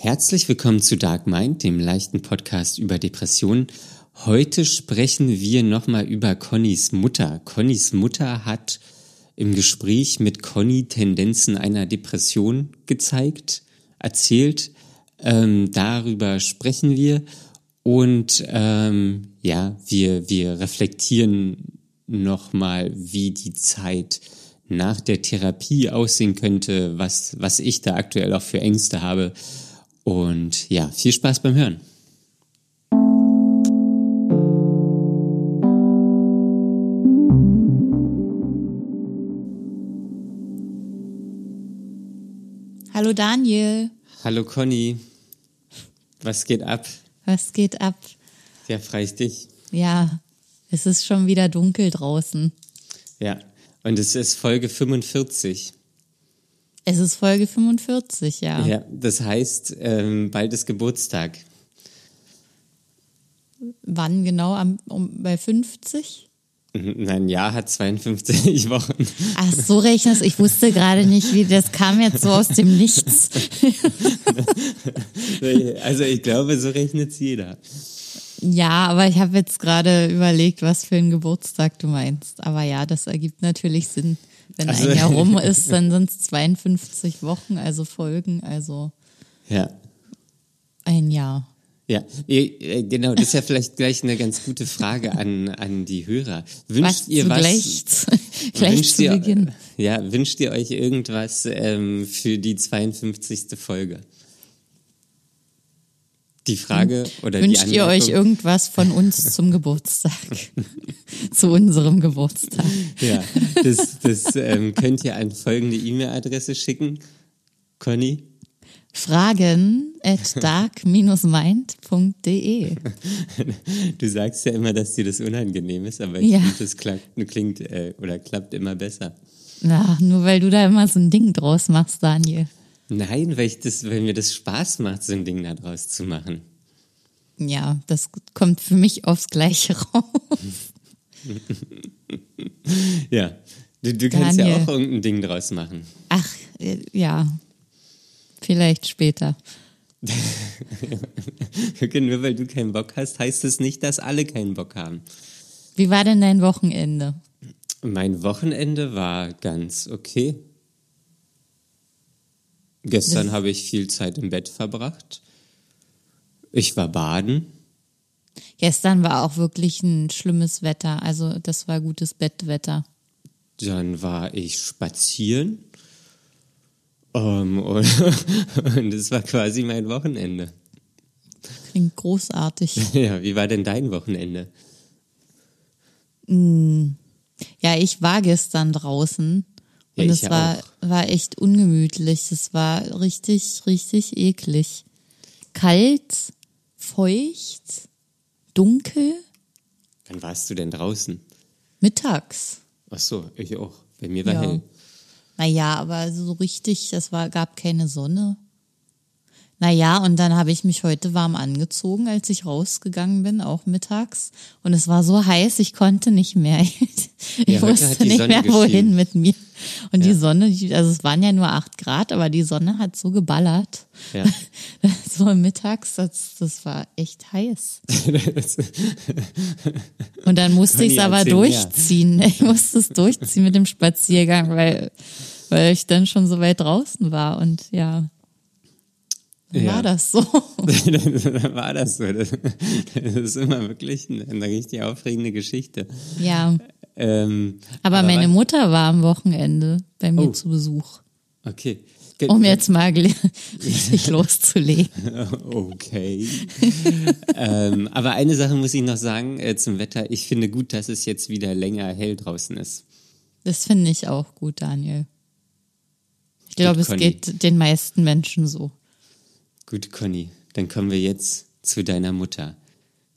Herzlich willkommen zu Dark Mind, dem leichten Podcast über Depressionen. Heute sprechen wir nochmal über Connys Mutter. Connys Mutter hat im Gespräch mit Conny Tendenzen einer Depression gezeigt, erzählt. Ähm, darüber sprechen wir und ähm, ja, wir, wir reflektieren nochmal, wie die Zeit nach der Therapie aussehen könnte, was, was ich da aktuell auch für Ängste habe. Und ja, viel Spaß beim Hören. Hallo Daniel. Hallo Conny. Was geht ab? Was geht ab? Ja, freich dich. Ja, es ist schon wieder dunkel draußen. Ja, und es ist Folge 45. Es ist Folge 45, ja. Ja, das heißt, ähm, bald ist Geburtstag. Wann genau? Am, um, bei 50? Nein, Jahr hat 52 Wochen. Ach, so rechnest Ich wusste gerade nicht, wie das kam jetzt so aus dem Nichts. also ich glaube, so rechnet es jeder. Ja, aber ich habe jetzt gerade überlegt, was für ein Geburtstag du meinst. Aber ja, das ergibt natürlich Sinn. Wenn also, ein Jahr rum ist, dann sind es 52 Wochen, also Folgen, also ja. ein Jahr. Ja, äh, genau, das ist ja vielleicht gleich eine ganz gute Frage an, an die Hörer. Wünscht was ihr was? Gleich, gleich zu ihr, Beginn. Ja, wünscht ihr euch irgendwas ähm, für die 52. Folge? Die Frage oder Wünscht die ihr euch irgendwas von uns zum Geburtstag? Zu unserem Geburtstag. Ja, das, das ähm, könnt ihr an folgende E-Mail-Adresse schicken. Conny? Fragen at dark-mind.de. Du sagst ja immer, dass dir das unangenehm ist, aber ich ja. finde, das klingt, klingt äh, oder klappt immer besser. Ja, nur weil du da immer so ein Ding draus machst, Daniel. Nein, weil, ich das, weil mir das Spaß macht, so ein Ding da draus zu machen. Ja, das kommt für mich aufs Gleiche raus. ja, du, du kannst ja auch irgendein Ding draus machen. Ach, äh, ja, vielleicht später. Nur weil du keinen Bock hast, heißt es das nicht, dass alle keinen Bock haben. Wie war denn dein Wochenende? Mein Wochenende war ganz okay. Gestern habe ich viel Zeit im Bett verbracht. Ich war baden. Gestern war auch wirklich ein schlimmes Wetter. Also das war gutes Bettwetter. Dann war ich spazieren. Um, und, das war quasi mein Wochenende. Klingt großartig. Ja, wie war denn dein Wochenende? Mm. Ja, ich war gestern draußen und ja, es war, war echt ungemütlich. Es war richtig, richtig eklig. Kalt, feucht, dunkel. Wann warst du denn draußen? Mittags. Ach so, ich auch. Bei mir war ja. hell. Naja, aber so richtig, es war, gab keine Sonne. Naja, und dann habe ich mich heute warm angezogen, als ich rausgegangen bin, auch mittags. Und es war so heiß, ich konnte nicht mehr. Ich ja, wusste nicht Sonne mehr, wohin mit mir. Und ja. die Sonne, also es waren ja nur acht Grad, aber die Sonne hat so geballert. Ja. So mittags, das, das war echt heiß. und dann musste ich es aber durchziehen. Mehr. Ich musste es durchziehen mit dem Spaziergang, weil, weil ich dann schon so weit draußen war. Und ja, ja. War das so? war das so? Das, ist immer wirklich eine, eine richtig aufregende Geschichte. Ja. Ähm, aber, aber, meine Mutter war am Wochenende bei mir oh. zu Besuch. Okay. Um jetzt mal richtig loszulegen. Okay. ähm, aber eine Sache muss ich noch sagen äh, zum Wetter. Ich finde gut, dass es jetzt wieder länger hell draußen ist. Das finde ich auch gut, Daniel. Ich glaube, es geht den meisten Menschen so. Gut, Conny, dann kommen wir jetzt zu deiner Mutter.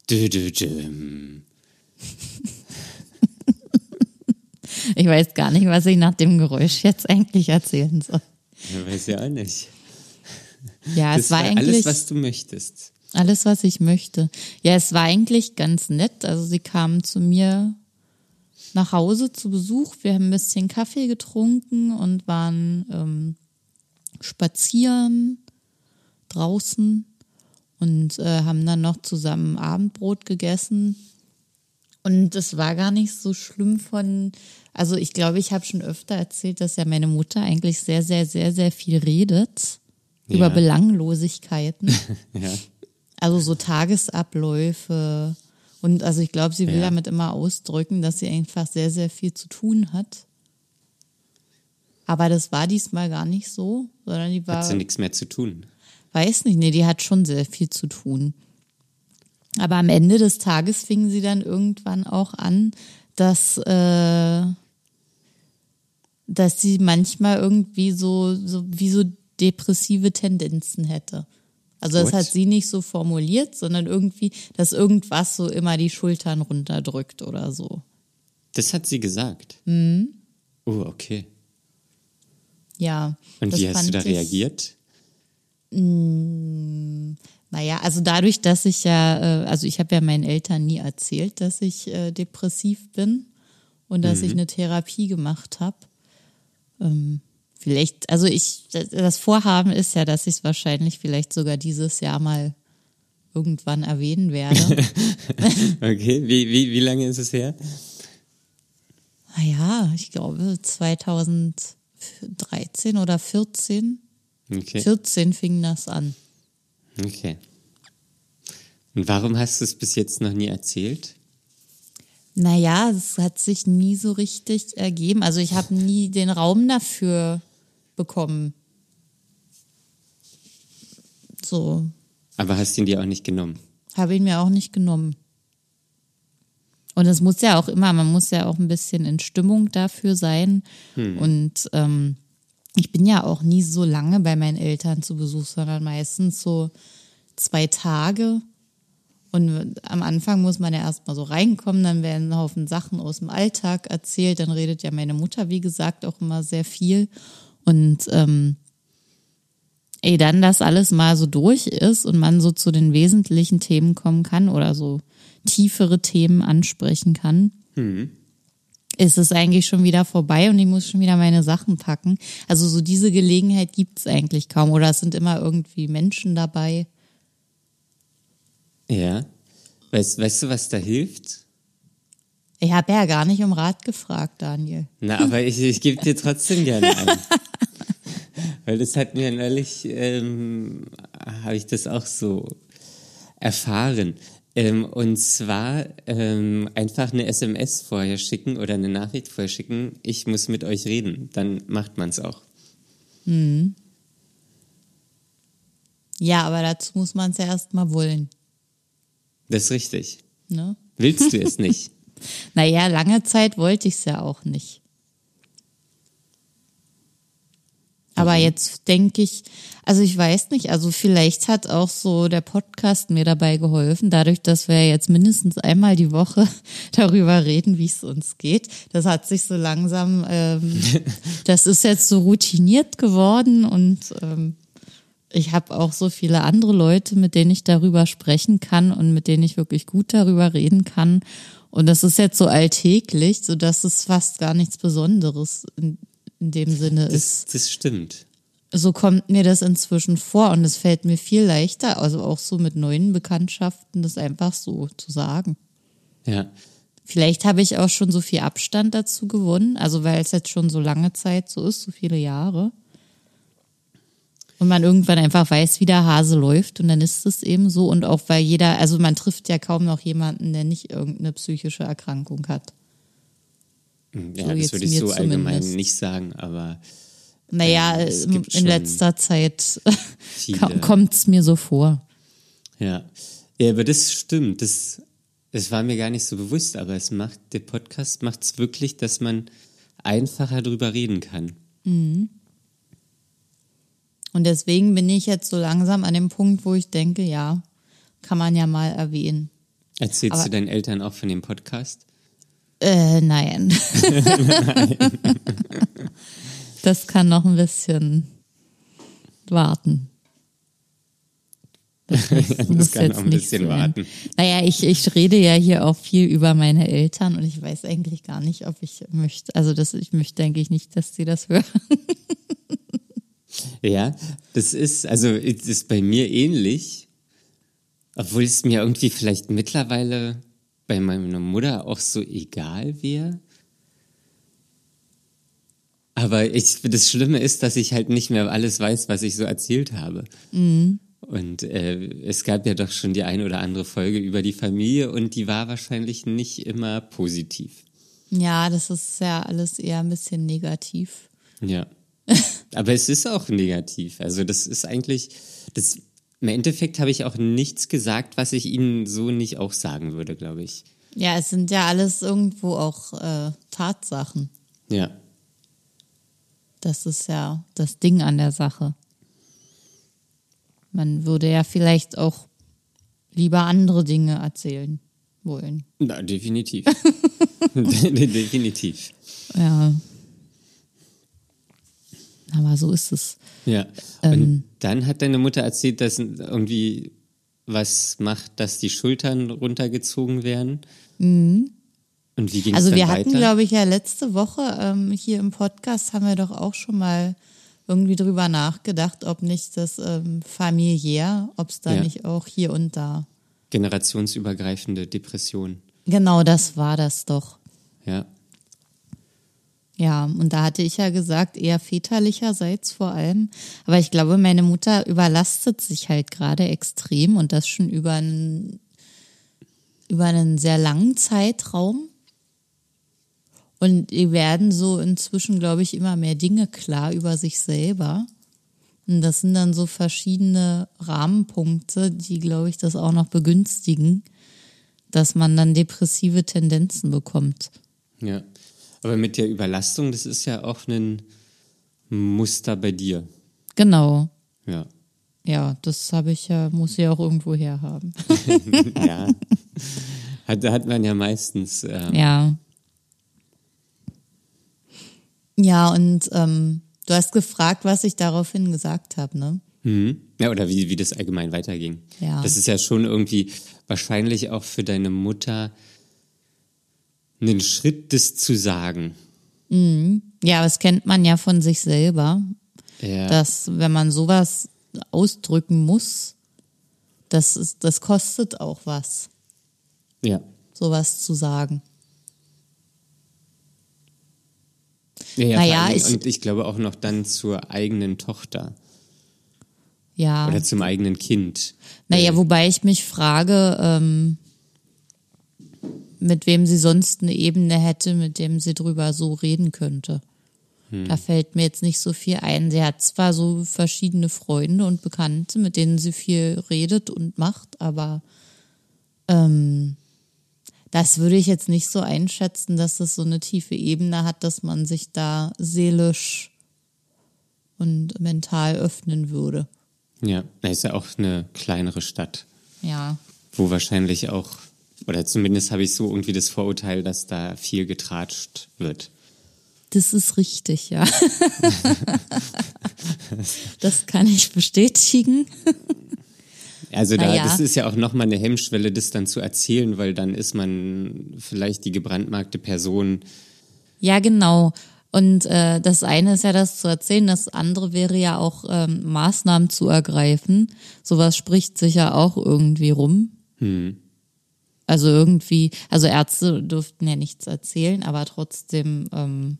Dö, dö, dö. Ich weiß gar nicht, was ich nach dem Geräusch jetzt eigentlich erzählen soll. Ich weiß ja auch nicht. Ja, das es war, war eigentlich alles, was du möchtest. Alles, was ich möchte. Ja, es war eigentlich ganz nett. Also sie kamen zu mir nach Hause zu Besuch. Wir haben ein bisschen Kaffee getrunken und waren ähm, spazieren draußen und äh, haben dann noch zusammen Abendbrot gegessen. Und es war gar nicht so schlimm von, also ich glaube, ich habe schon öfter erzählt, dass ja meine Mutter eigentlich sehr, sehr, sehr, sehr viel redet Ja. über Belanglosigkeiten. Ja. Also so Tagesabläufe. Und also ich glaube, sie will Ja. damit immer ausdrücken, dass sie einfach sehr, sehr viel zu tun hat. Aber das war diesmal gar nicht so, sondern die war, Hat sie nichts mehr zu tun. Weiß nicht, nee, die hat schon sehr viel zu tun. Aber am Ende des Tages fingen sie dann irgendwann auch an, dass, äh, dass sie manchmal irgendwie so, so wie so depressive Tendenzen hätte. Also das hat sie nicht so formuliert, sondern irgendwie, dass irgendwas so immer die Schultern runterdrückt oder so. Das hat sie gesagt. Oh, okay. Ja. Und wie hast du da ich- reagiert? Naja, also dadurch, dass ich ja, äh, also ich habe ja meinen Eltern nie erzählt, dass ich äh, depressiv bin und dass ich eine Therapie gemacht habe. Ähm, vielleicht, also ich, das Vorhaben ist ja, dass ich es wahrscheinlich vielleicht sogar dieses Jahr mal irgendwann erwähnen werde. Okay, wie, wie, wie lange ist es her? naja, ich glaube 2013 oder 14. Okay. 14 fing das an. Okay. Und warum hast du es bis jetzt noch nie erzählt? Naja, es hat sich nie so richtig ergeben. Also ich habe nie den Raum dafür bekommen. So, Aber hast ihn dir auch nicht genommen. habe ich mir auch nicht genommen. Und es muss ja auch immer, man muss ja auch ein bisschen in Stimmung dafür sein. Und ähm, ich bin ja auch nie so lange bei meinen Eltern zu Besuch, sondern meistens so zwei Tage. Und am Anfang muss man ja erstmal so reinkommen, dann werden ein Haufen Sachen aus dem Alltag erzählt. Dann redet ja meine Mutter, wie gesagt, auch immer sehr viel. Und ähm, ey, dann das alles mal so durch ist und man so zu den wesentlichen Themen kommen kann oder so tiefere Themen ansprechen kann, ist es eigentlich schon wieder vorbei und ich muss schon wieder meine Sachen packen. Also so diese Gelegenheit gibt's eigentlich kaum oder es sind immer irgendwie Menschen dabei. Ja. Weißt, weißt du, was da hilft? Ich habe ja gar nicht um Rat gefragt, Daniel. Na, aber ich, ich gebe dir trotzdem gerne ein. Weil das hat mir neulich, ähm, habe ich das auch so erfahren. Ähm, und zwar ähm, einfach eine SMS vorher schicken oder eine Nachricht vorher schicken, ich muss mit euch reden. Dann macht man es auch. Ja, aber dazu muss man es ja erstmal wollen. Das ist richtig. Ne? Willst du es nicht? Naja, lange Zeit wollte ich es ja auch nicht. Aber jetzt denke ich, also ich weiß nicht, also vielleicht hat auch so der Podcast mir dabei geholfen, dadurch, dass wir jetzt mindestens einmal die Woche darüber reden, wie es uns geht. Das hat sich so langsam, ähm, das ist jetzt so routiniert geworden und ähm, ich habe auch so viele andere Leute, mit denen ich darüber sprechen kann und mit denen ich wirklich gut darüber reden kann. Und das ist jetzt so alltäglich, so dass es fast gar nichts Besonderes in, dem Sinne ist. Das, das stimmt. So kommt mir das inzwischen vor und es fällt mir viel leichter, also auch so mit neuen Bekanntschaften, das einfach so zu sagen. Ja. Vielleicht habe ich auch schon so viel Abstand dazu gewonnen, also weil es jetzt schon so lange Zeit so ist, so viele Jahre. Und man irgendwann einfach weiß, wie der Hase läuft und dann ist es eben so. Und auch weil jeder, also man trifft ja kaum noch jemanden, der nicht irgendeine psychische Erkrankung hat. Ja, So das jetzt würde ich so allgemein zumindest. nicht sagen, aber Naja, es in letzter Zeit kommt es mir so vor. Ja. ja, aber das stimmt. Das, das war mir gar nicht so bewusst, aber es macht, der Podcast macht es wirklich, dass man einfacher drüber reden kann. Und deswegen bin ich jetzt so langsam an dem Punkt, wo ich denke, ja, kann man ja mal erwähnen. Erzählst Aber- du deinen Eltern auch von dem Podcast? Äh, nein. das kann noch ein bisschen warten. Das, muss- Das muss kann jetzt noch ein bisschen sein. warten. Naja, ich, ich rede ja hier auch viel über meine Eltern und ich weiß eigentlich gar nicht, ob ich möchte, also das, ich möchte, denke ich nicht, dass sie das hören. Ja, das ist, also es ist bei mir ähnlich, obwohl es mir irgendwie vielleicht mittlerweile bei meiner Mutter auch so egal wäre. Aber ich, das Schlimme ist, dass ich halt nicht mehr alles weiß, was ich so erzählt habe. Mhm. Und äh, es gab ja doch schon die eine oder andere Folge über die Familie und die war wahrscheinlich nicht immer positiv. Ja, das ist ja alles eher ein bisschen negativ. Ja. Aber es ist auch negativ. Also das ist eigentlich, das, im Endeffekt habe ich auch nichts gesagt, was ich Ihnen so nicht auch sagen würde, glaube ich. Ja, es sind ja alles irgendwo auch äh, Tatsachen. Ja. Das ist ja das Ding an der Sache. Man würde ja vielleicht auch lieber andere Dinge erzählen wollen. Na, definitiv. definitiv. Ja. Aber so ist es. Ja. Und ähm, dann hat deine Mutter erzählt, dass irgendwie was macht, dass die Schultern runtergezogen werden. Mhm. Und wie ging es Also wir weiter? hatten, glaube ich, ja letzte Woche ähm, hier im Podcast haben wir doch auch schon mal irgendwie drüber nachgedacht, ob nicht das ähm, familiär, ob es da ja. nicht auch hier und da. Generationsübergreifende Depression. Genau, das war das doch. Ja. Ja, und da hatte ich ja gesagt, eher väterlicherseits vor allem. Aber ich glaube, meine Mutter überlastet sich halt gerade extrem und das schon über einen, über einen sehr langen Zeitraum. Und ihr werden so inzwischen, glaube ich, immer mehr Dinge klar über sich selber. Und das sind dann so verschiedene Rahmenpunkte, die, glaube ich, das auch noch begünstigen, dass man dann depressive Tendenzen bekommt. Ja, aber mit der Überlastung, das ist ja auch ein Muster bei dir. Genau. Ja. Ja, das habe ich ja, muss ich ja auch irgendwo herhaben. ja. Hat, hat man ja meistens. Ähm, ja. Ja, und ähm, du hast gefragt, was ich daraufhin gesagt habe, ne? Mhm. Ja, oder wie, wie das allgemein weiterging. Ja. Das ist ja schon irgendwie wahrscheinlich auch für deine Mutter einen Schritt, das zu sagen. Mhm. Ja, das kennt man ja von sich selber, ja. dass wenn man sowas ausdrücken muss, das, ist, das kostet auch was. Ja. Sowas zu sagen. Ja, ja naja, allem, ich, und ich glaube auch noch dann zur eigenen Tochter. Ja. Oder zum eigenen Kind. Naja, wobei ich mich frage, ähm, mit wem sie sonst eine Ebene hätte, mit dem sie drüber so reden könnte. Hm. Da fällt mir jetzt nicht so viel ein. Sie hat zwar so verschiedene Freunde und Bekannte, mit denen sie viel redet und macht, aber ähm, das würde ich jetzt nicht so einschätzen, dass das so eine tiefe Ebene hat, dass man sich da seelisch und mental öffnen würde. Ja, ist ja auch eine kleinere Stadt. Ja. Wo wahrscheinlich auch, oder zumindest habe ich so irgendwie das Vorurteil, dass da viel getratscht wird. Das ist richtig, ja. das kann ich bestätigen. Also da, ja. das ist ja auch nochmal eine Hemmschwelle, das dann zu erzählen, weil dann ist man vielleicht die gebrandmarkte Person. Ja, genau. Und äh, das eine ist ja das zu erzählen, das andere wäre ja auch ähm, Maßnahmen zu ergreifen. Sowas spricht sich ja auch irgendwie rum. Hm. Also irgendwie, also Ärzte dürften ja nichts erzählen, aber trotzdem ähm,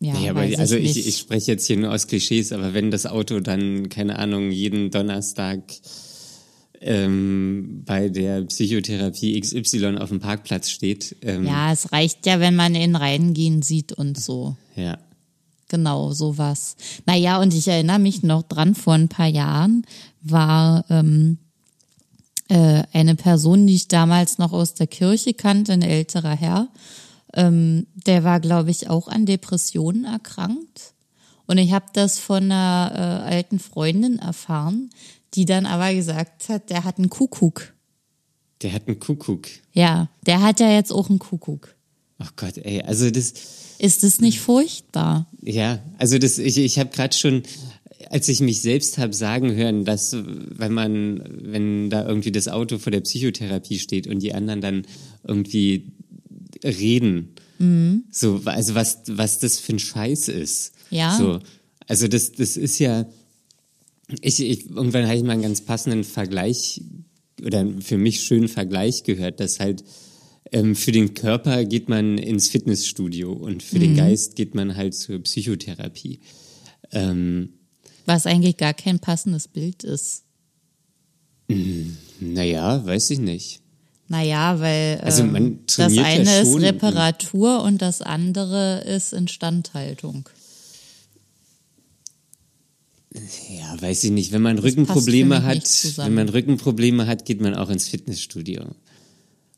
ja, ja, aber also ich, ich, spreche jetzt hier nur aus Klischees, aber wenn das Auto dann, keine Ahnung, jeden Donnerstag ähm, bei der Psychotherapie XY auf dem Parkplatz steht. Ähm, ja, es reicht ja, wenn man in reingehen sieht und so. Ja. Genau, sowas. Naja, und ich erinnere mich noch dran, vor ein paar Jahren war ähm, äh, eine Person, die ich damals noch aus der Kirche kannte, ein älterer Herr, ähm, der war, glaube ich, auch an Depressionen erkrankt. Und ich habe das von einer äh, alten Freundin erfahren, die dann aber gesagt hat, der hat einen Kuckuck. Der hat einen Kuckuck. Ja, der hat ja jetzt auch einen Kuckuck. Ach Gott, ey, also das. Ist das nicht furchtbar? Ja, also das, ich, ich habe gerade schon, als ich mich selbst habe sagen hören, dass wenn man, wenn da irgendwie das Auto vor der Psychotherapie steht und die anderen dann irgendwie reden. Mhm. So, also was, was das für ein Scheiß ist. Ja. So, Also das, das ist ja, ich, ich, irgendwann habe ich mal einen ganz passenden Vergleich oder für mich schönen Vergleich gehört, dass halt ähm, für den Körper geht man ins Fitnessstudio und für mhm. den Geist geht man halt zur Psychotherapie. Ähm, Was eigentlich gar kein passendes Bild ist. Naja, weiß ich nicht. Naja, weil also ähm, das eine ja ist Reparatur und das andere ist Instandhaltung. Ja, weiß ich nicht. Wenn man das Rückenprobleme hat, wenn man Rückenprobleme hat, geht man auch ins Fitnessstudio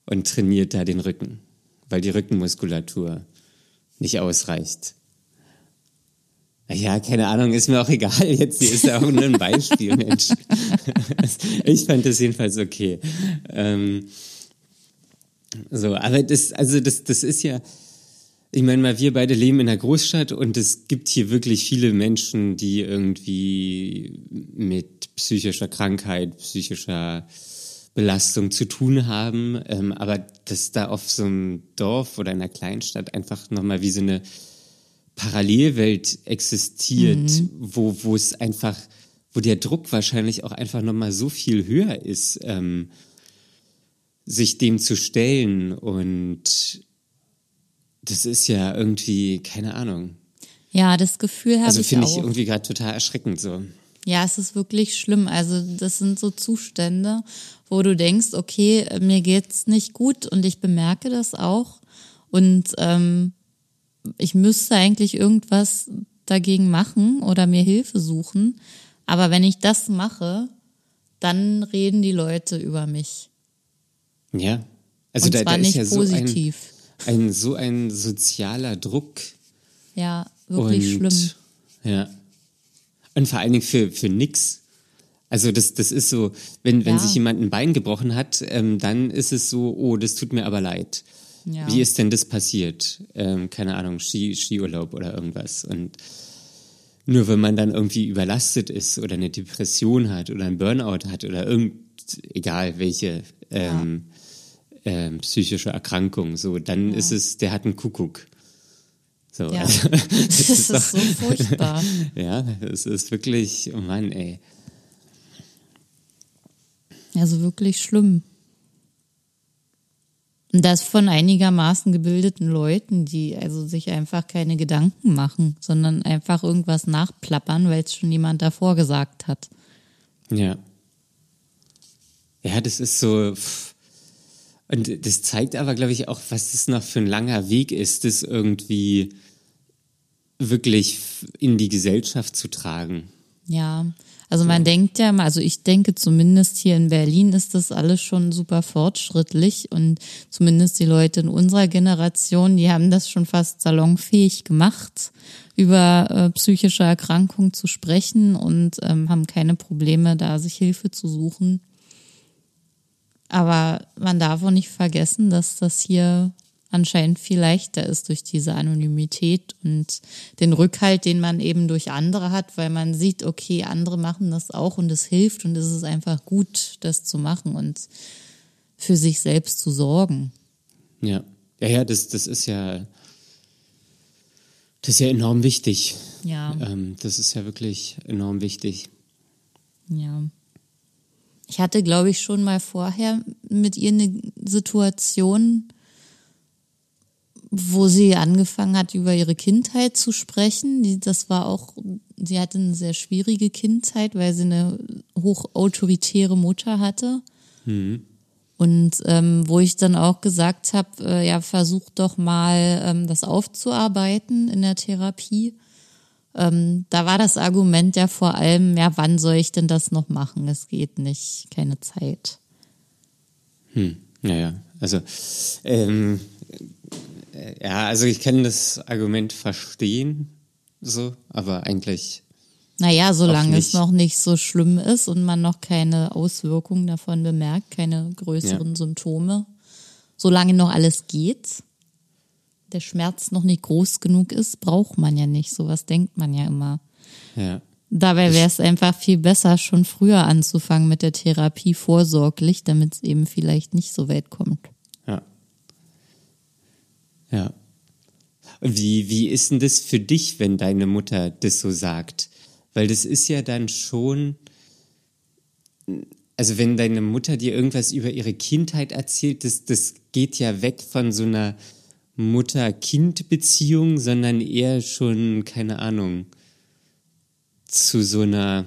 und trainiert da den Rücken, weil die Rückenmuskulatur nicht ausreicht. Ja, keine Ahnung, ist mir auch egal. Jetzt hier ist ja auch nur ein Beispiel, Mensch. Ich fand das jedenfalls okay. Ähm, so, aber das, also das, das ist ja, ich meine mal, wir beide leben in einer Großstadt und es gibt hier wirklich viele Menschen, die irgendwie mit psychischer Krankheit, psychischer Belastung zu tun haben. Ähm, aber dass da auf so einem Dorf oder einer Kleinstadt einfach nochmal wie so eine Parallelwelt existiert, mhm. wo, wo es einfach, wo der Druck wahrscheinlich auch einfach nochmal so viel höher ist, ähm, sich dem zu stellen. Und das ist ja irgendwie, keine Ahnung. Ja, das Gefühl habe also ich auch. Also finde ich irgendwie gerade total erschreckend so. Ja, es ist wirklich schlimm. Also das sind so Zustände, wo du denkst, okay, mir geht's nicht gut und ich bemerke das auch und ähm, ich müsste eigentlich irgendwas dagegen machen oder mir Hilfe suchen. Aber wenn ich das mache, dann reden die Leute über mich. Ja, also und da, da ist ja positiv. so ein, ein so ein sozialer Druck. Ja, wirklich und, schlimm. Ja. Und vor allen Dingen für, für nix. Also das, das ist so, wenn, wenn ja. sich jemand ein Bein gebrochen hat, ähm, dann ist es so, oh, das tut mir aber leid. Ja. Wie ist denn das passiert? Ähm, keine Ahnung, Ski, Skiurlaub oder irgendwas. Und nur wenn man dann irgendwie überlastet ist oder eine Depression hat oder ein Burnout hat oder irgend, egal welche ähm, ja. ähm, psychische Erkrankung, so, dann ja. ist es, der hat einen Kuckuck. So, ja. Also, das, das, ist, ist so furchtbar. ja, es ist wirklich, oh Mann, ey. Also wirklich schlimm. Und das von einigermaßen gebildeten Leuten, die also sich einfach keine Gedanken machen, sondern einfach irgendwas nachplappern, weil es schon jemand davor gesagt hat. Ja. Ja, das ist so. Und das zeigt aber, glaube ich, auch, was das noch für ein langer Weg ist, das irgendwie wirklich in die Gesellschaft zu tragen. Ja, also man denkt ja mal, also ich denke zumindest hier in Berlin ist das alles schon super fortschrittlich und zumindest die Leute in unserer Generation, die haben das schon fast salonfähig gemacht, über äh, psychische Erkrankungen zu sprechen und ähm, haben keine Probleme, da sich Hilfe zu suchen. Aber man darf auch nicht vergessen, dass das hier anscheinend viel leichter ist durch diese Anonymität und den Rückhalt, den man eben durch andere hat, weil man sieht, okay, andere machen das auch und es hilft und es ist einfach gut, das zu machen und für sich selbst zu sorgen. Ja, ja, ja, das, das ist ja, das ist ja enorm wichtig. Ja. Ähm, das ist ja wirklich enorm wichtig. Ja. Ich hatte, glaube ich, schon mal vorher mit ihr eine Situation, wo sie angefangen hat, über ihre Kindheit zu sprechen. das war auch, sie hatte eine sehr schwierige Kindheit, weil sie eine hochautoritäre Mutter hatte. Mhm. Und ähm, wo ich dann auch gesagt habe, äh, ja, versuch doch mal ähm, das aufzuarbeiten in der Therapie. Ähm, da war das Argument ja vor allem, ja, wann soll ich denn das noch machen? Es geht nicht, keine Zeit. Hm, naja, also ähm, ja, also ich kann das Argument verstehen, so, aber eigentlich. Naja, solange es noch nicht so schlimm ist und man noch keine Auswirkungen davon bemerkt, keine größeren ja. Symptome, solange noch alles geht, der Schmerz noch nicht groß genug ist, braucht man ja nicht. Sowas denkt man ja immer. Ja. Dabei wäre es einfach viel besser, schon früher anzufangen mit der Therapie vorsorglich, damit es eben vielleicht nicht so weit kommt. Ja. Wie, wie ist denn das für dich, wenn deine Mutter das so sagt? Weil das ist ja dann schon, also wenn deine Mutter dir irgendwas über ihre Kindheit erzählt, das, das geht ja weg von so einer Mutter-Kind-Beziehung, sondern eher schon, keine Ahnung, zu so einer,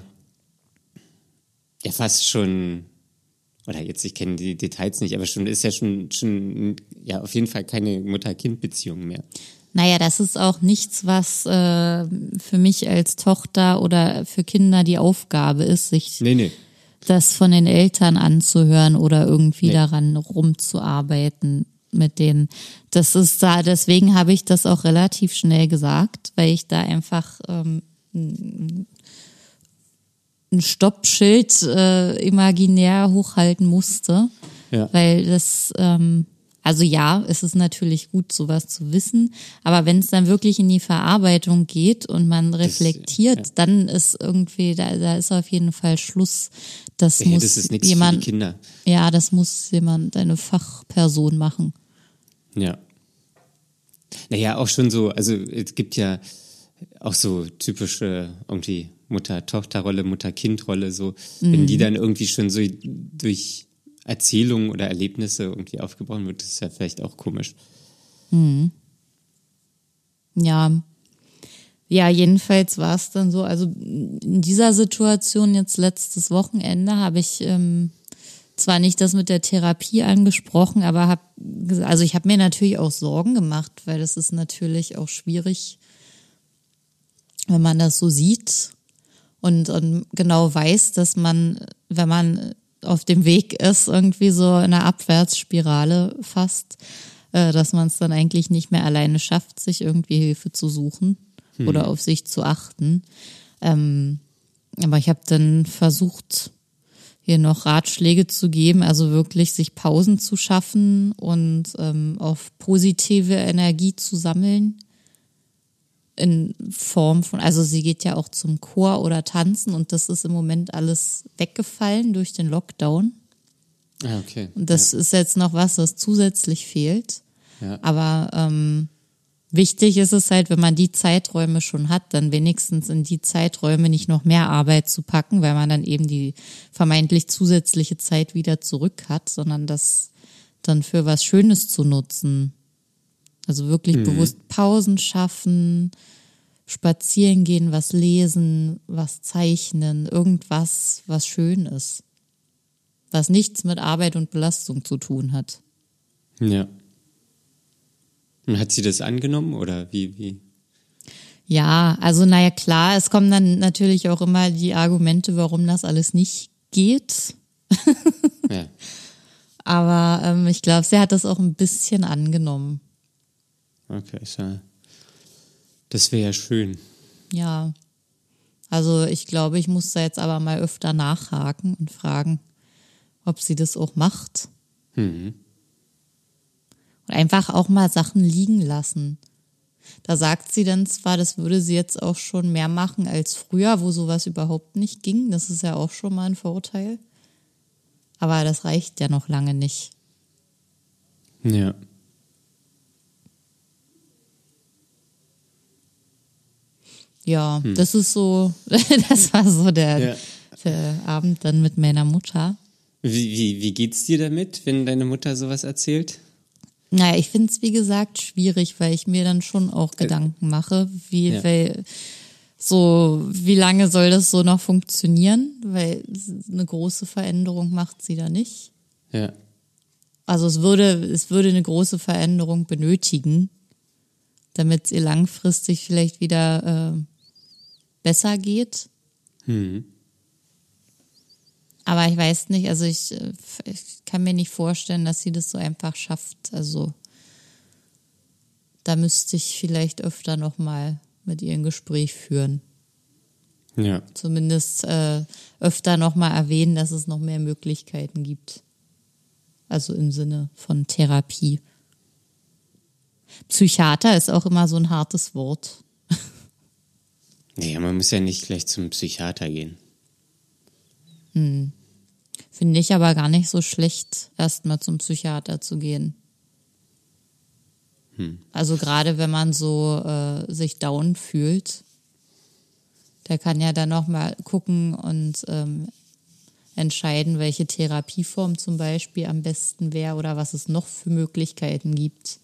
ja fast schon, oder jetzt, ich kenne die Details nicht, aber schon ist ja schon, schon, ja auf jeden Fall keine Mutter-Kind-Beziehung mehr. Naja, das ist auch nichts, was äh, für mich als Tochter oder für Kinder die Aufgabe ist, sich Nee, nee. das von den Eltern anzuhören oder irgendwie Nee. daran rumzuarbeiten mit denen. Das ist da, deswegen habe ich das auch relativ schnell gesagt, weil ich da einfach ähm, ein Stoppschild äh, imaginär hochhalten musste. Ja. Weil das, ähm, also ja, es ist natürlich gut, sowas zu wissen, aber wenn es dann wirklich in die Verarbeitung geht und man reflektiert, ja. dann ist irgendwie, da, da ist auf jeden Fall Schluss. Das Ja, muss das ist nichts für jemand, die Kinder. ja, das muss jemand, eine Fachperson machen. Ja. Naja, auch schon so, also es gibt ja auch so typische irgendwie Mutter-Tochter-Rolle, Mutter-Kind-Rolle, so, wenn die dann irgendwie schon so durch Erzählungen oder Erlebnisse irgendwie aufgebaut wird, ist ja vielleicht auch komisch. Ja. Ja, jedenfalls war es dann so, also in dieser Situation jetzt letztes Wochenende habe ich ähm, zwar nicht das mit der Therapie angesprochen, aber habe also ich habe mir natürlich auch Sorgen gemacht, weil das ist natürlich auch schwierig, wenn man das so sieht und, und genau weiß, dass man, wenn man auf dem Weg ist, irgendwie so in einer Abwärtsspirale fast, äh, dass man es dann eigentlich nicht mehr alleine schafft, sich irgendwie Hilfe zu suchen oder auf sich zu achten. Ähm, aber ich habe dann versucht, hier noch Ratschläge zu geben, also wirklich sich Pausen zu schaffen und ähm, auf positive Energie zu sammeln in Form von, also sie geht ja auch zum Chor oder tanzen und das ist im Moment alles weggefallen durch den Lockdown. Ah, okay. Und das ist jetzt noch was, was zusätzlich fehlt. Ja. Aber ähm, wichtig ist es halt, wenn man die Zeiträume schon hat, dann wenigstens in die Zeiträume nicht noch mehr Arbeit zu packen, weil man dann eben die vermeintlich zusätzliche Zeit wieder zurück hat, sondern das dann für was Schönes zu nutzen. Also wirklich bewusst Pausen schaffen, spazieren gehen, was lesen, was zeichnen, irgendwas, was schön ist. Was nichts mit Arbeit und Belastung zu tun hat. Ja. Und hat sie das angenommen oder wie, wie? Ja, also naja klar, es kommen dann natürlich auch immer die Argumente, warum das alles nicht geht. Ja. Aber ähm, ich glaube, sie hat das auch ein bisschen angenommen. Okay, ja, das wäre ja schön. Ja. Also ich glaube, ich muss da jetzt aber mal öfter nachhaken und fragen, ob sie das auch macht. Mhm. Und einfach auch mal Sachen liegen lassen. Da sagt sie dann zwar, das würde sie jetzt auch schon mehr machen als früher, wo sowas überhaupt nicht ging. Das ist ja auch schon mal ein Vorteil. Aber das reicht ja noch lange nicht. Ja. Ja, das ist so, das war so der, Ja. der Abend dann mit meiner Mutter. Wie, wie, wie geht's dir damit, wenn deine Mutter sowas erzählt? Naja, ich finde es wie gesagt schwierig, weil ich mir dann schon auch Gedanken mache, wie, Ja. weil so, wie lange soll das so noch funktionieren? Weil eine große Veränderung macht sie da nicht. Ja. Also es würde, es würde eine große Veränderung benötigen, damit es ihr langfristig vielleicht wieder äh, besser geht. Mhm. Aber ich weiß nicht, also ich, äh, ich kann mir nicht vorstellen, dass sie das so einfach schafft. Also da müsste ich vielleicht öfter nochmal mit ihr ein Gespräch führen. Ja. Zumindest äh, öfter nochmal erwähnen, dass es noch mehr Möglichkeiten gibt. Also im Sinne von Therapie. Psychiater ist auch immer so ein hartes Wort. Naja, man muss ja nicht gleich zum Psychiater gehen. Finde ich aber gar nicht so schlecht, erstmal zum Psychiater zu gehen. Also gerade wenn man so äh, sich down fühlt, der kann ja dann nochmal gucken und ähm, entscheiden, welche Therapieform zum Beispiel am besten wäre oder was es noch für Möglichkeiten gibt.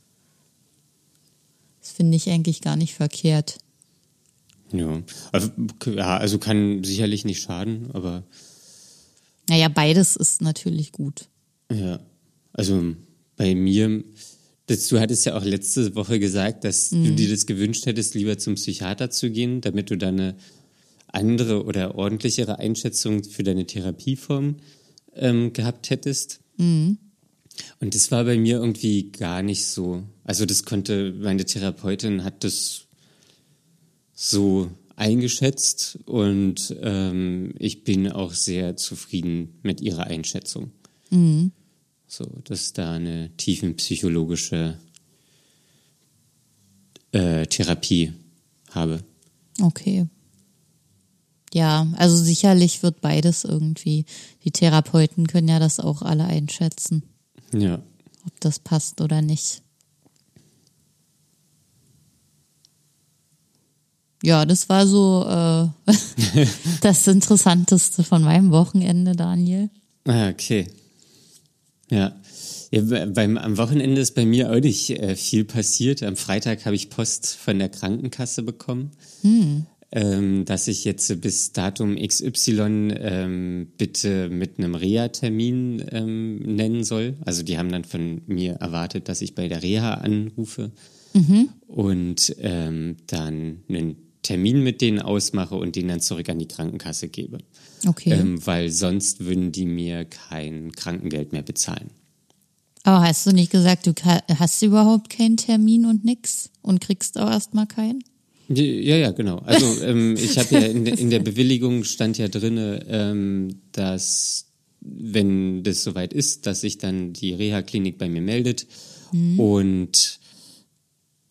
Das finde ich eigentlich gar nicht verkehrt. Ja. Also, ja, also kann sicherlich nicht schaden, aber Naja, beides ist natürlich gut. ja. Also bei mir, das, du hattest ja auch letzte Woche gesagt, dass du dir das gewünscht hättest, lieber zum Psychiater zu gehen, damit du dann eine andere oder ordentlichere Einschätzung für deine Therapieform ähm, gehabt hättest. Und das war bei mir irgendwie gar nicht so. Also das konnte, meine Therapeutin hat das so eingeschätzt und ähm, ich bin auch sehr zufrieden mit ihrer Einschätzung. So, dass da eine tiefenpsychologische äh, Therapie habe. Okay. Ja, also sicherlich wird beides irgendwie. Die Therapeuten können ja das auch alle einschätzen, Ja. ob das passt oder nicht. Ja, das war so äh, das Interessanteste von meinem Wochenende, Daniel. Ah, okay. Ja. ja be- beim, am Wochenende ist bei mir auch nicht äh, viel passiert. Am Freitag habe ich Post von der Krankenkasse bekommen, ähm, dass ich jetzt bis Datum XY ähm, bitte mit einem Reha-Termin ähm, nennen soll. Also die haben dann von mir erwartet, dass ich bei der Reha anrufe und ähm, dann einen Termin mit denen ausmache und den dann zurück an die Krankenkasse gebe. Okay. Ähm, weil sonst würden die mir kein Krankengeld mehr bezahlen. Aber hast du nicht gesagt, du hast überhaupt keinen Termin und nix und kriegst auch erstmal keinen? Ja, ja, genau. Also ähm, ich habe ja in, der- in der Bewilligung stand ja drinne, ähm, dass wenn das soweit ist, dass sich dann die Reha-Klinik bei mir meldet und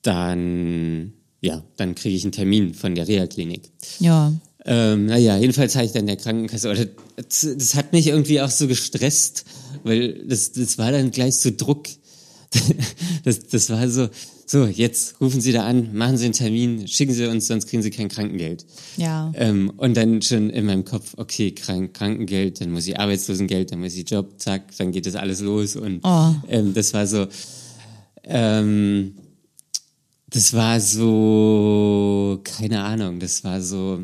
dann ja, dann kriege ich einen Termin von der Reha-Klinik. Ja. Ähm, naja, jedenfalls habe ich dann der Krankenkasse, oder das, das hat mich irgendwie auch so gestresst, weil das, das war dann gleich so Druck. Das, das war so, so, jetzt rufen Sie da an, machen Sie einen Termin, schicken Sie uns, sonst kriegen Sie kein Krankengeld. Ja. Ähm, und dann schon in meinem Kopf, okay, Krank Krankengeld, dann muss ich Arbeitslosengeld, dann muss ich Job, zack, dann geht das alles los. Und Oh. ähm, das war so, ähm, das war so, keine Ahnung, das war so,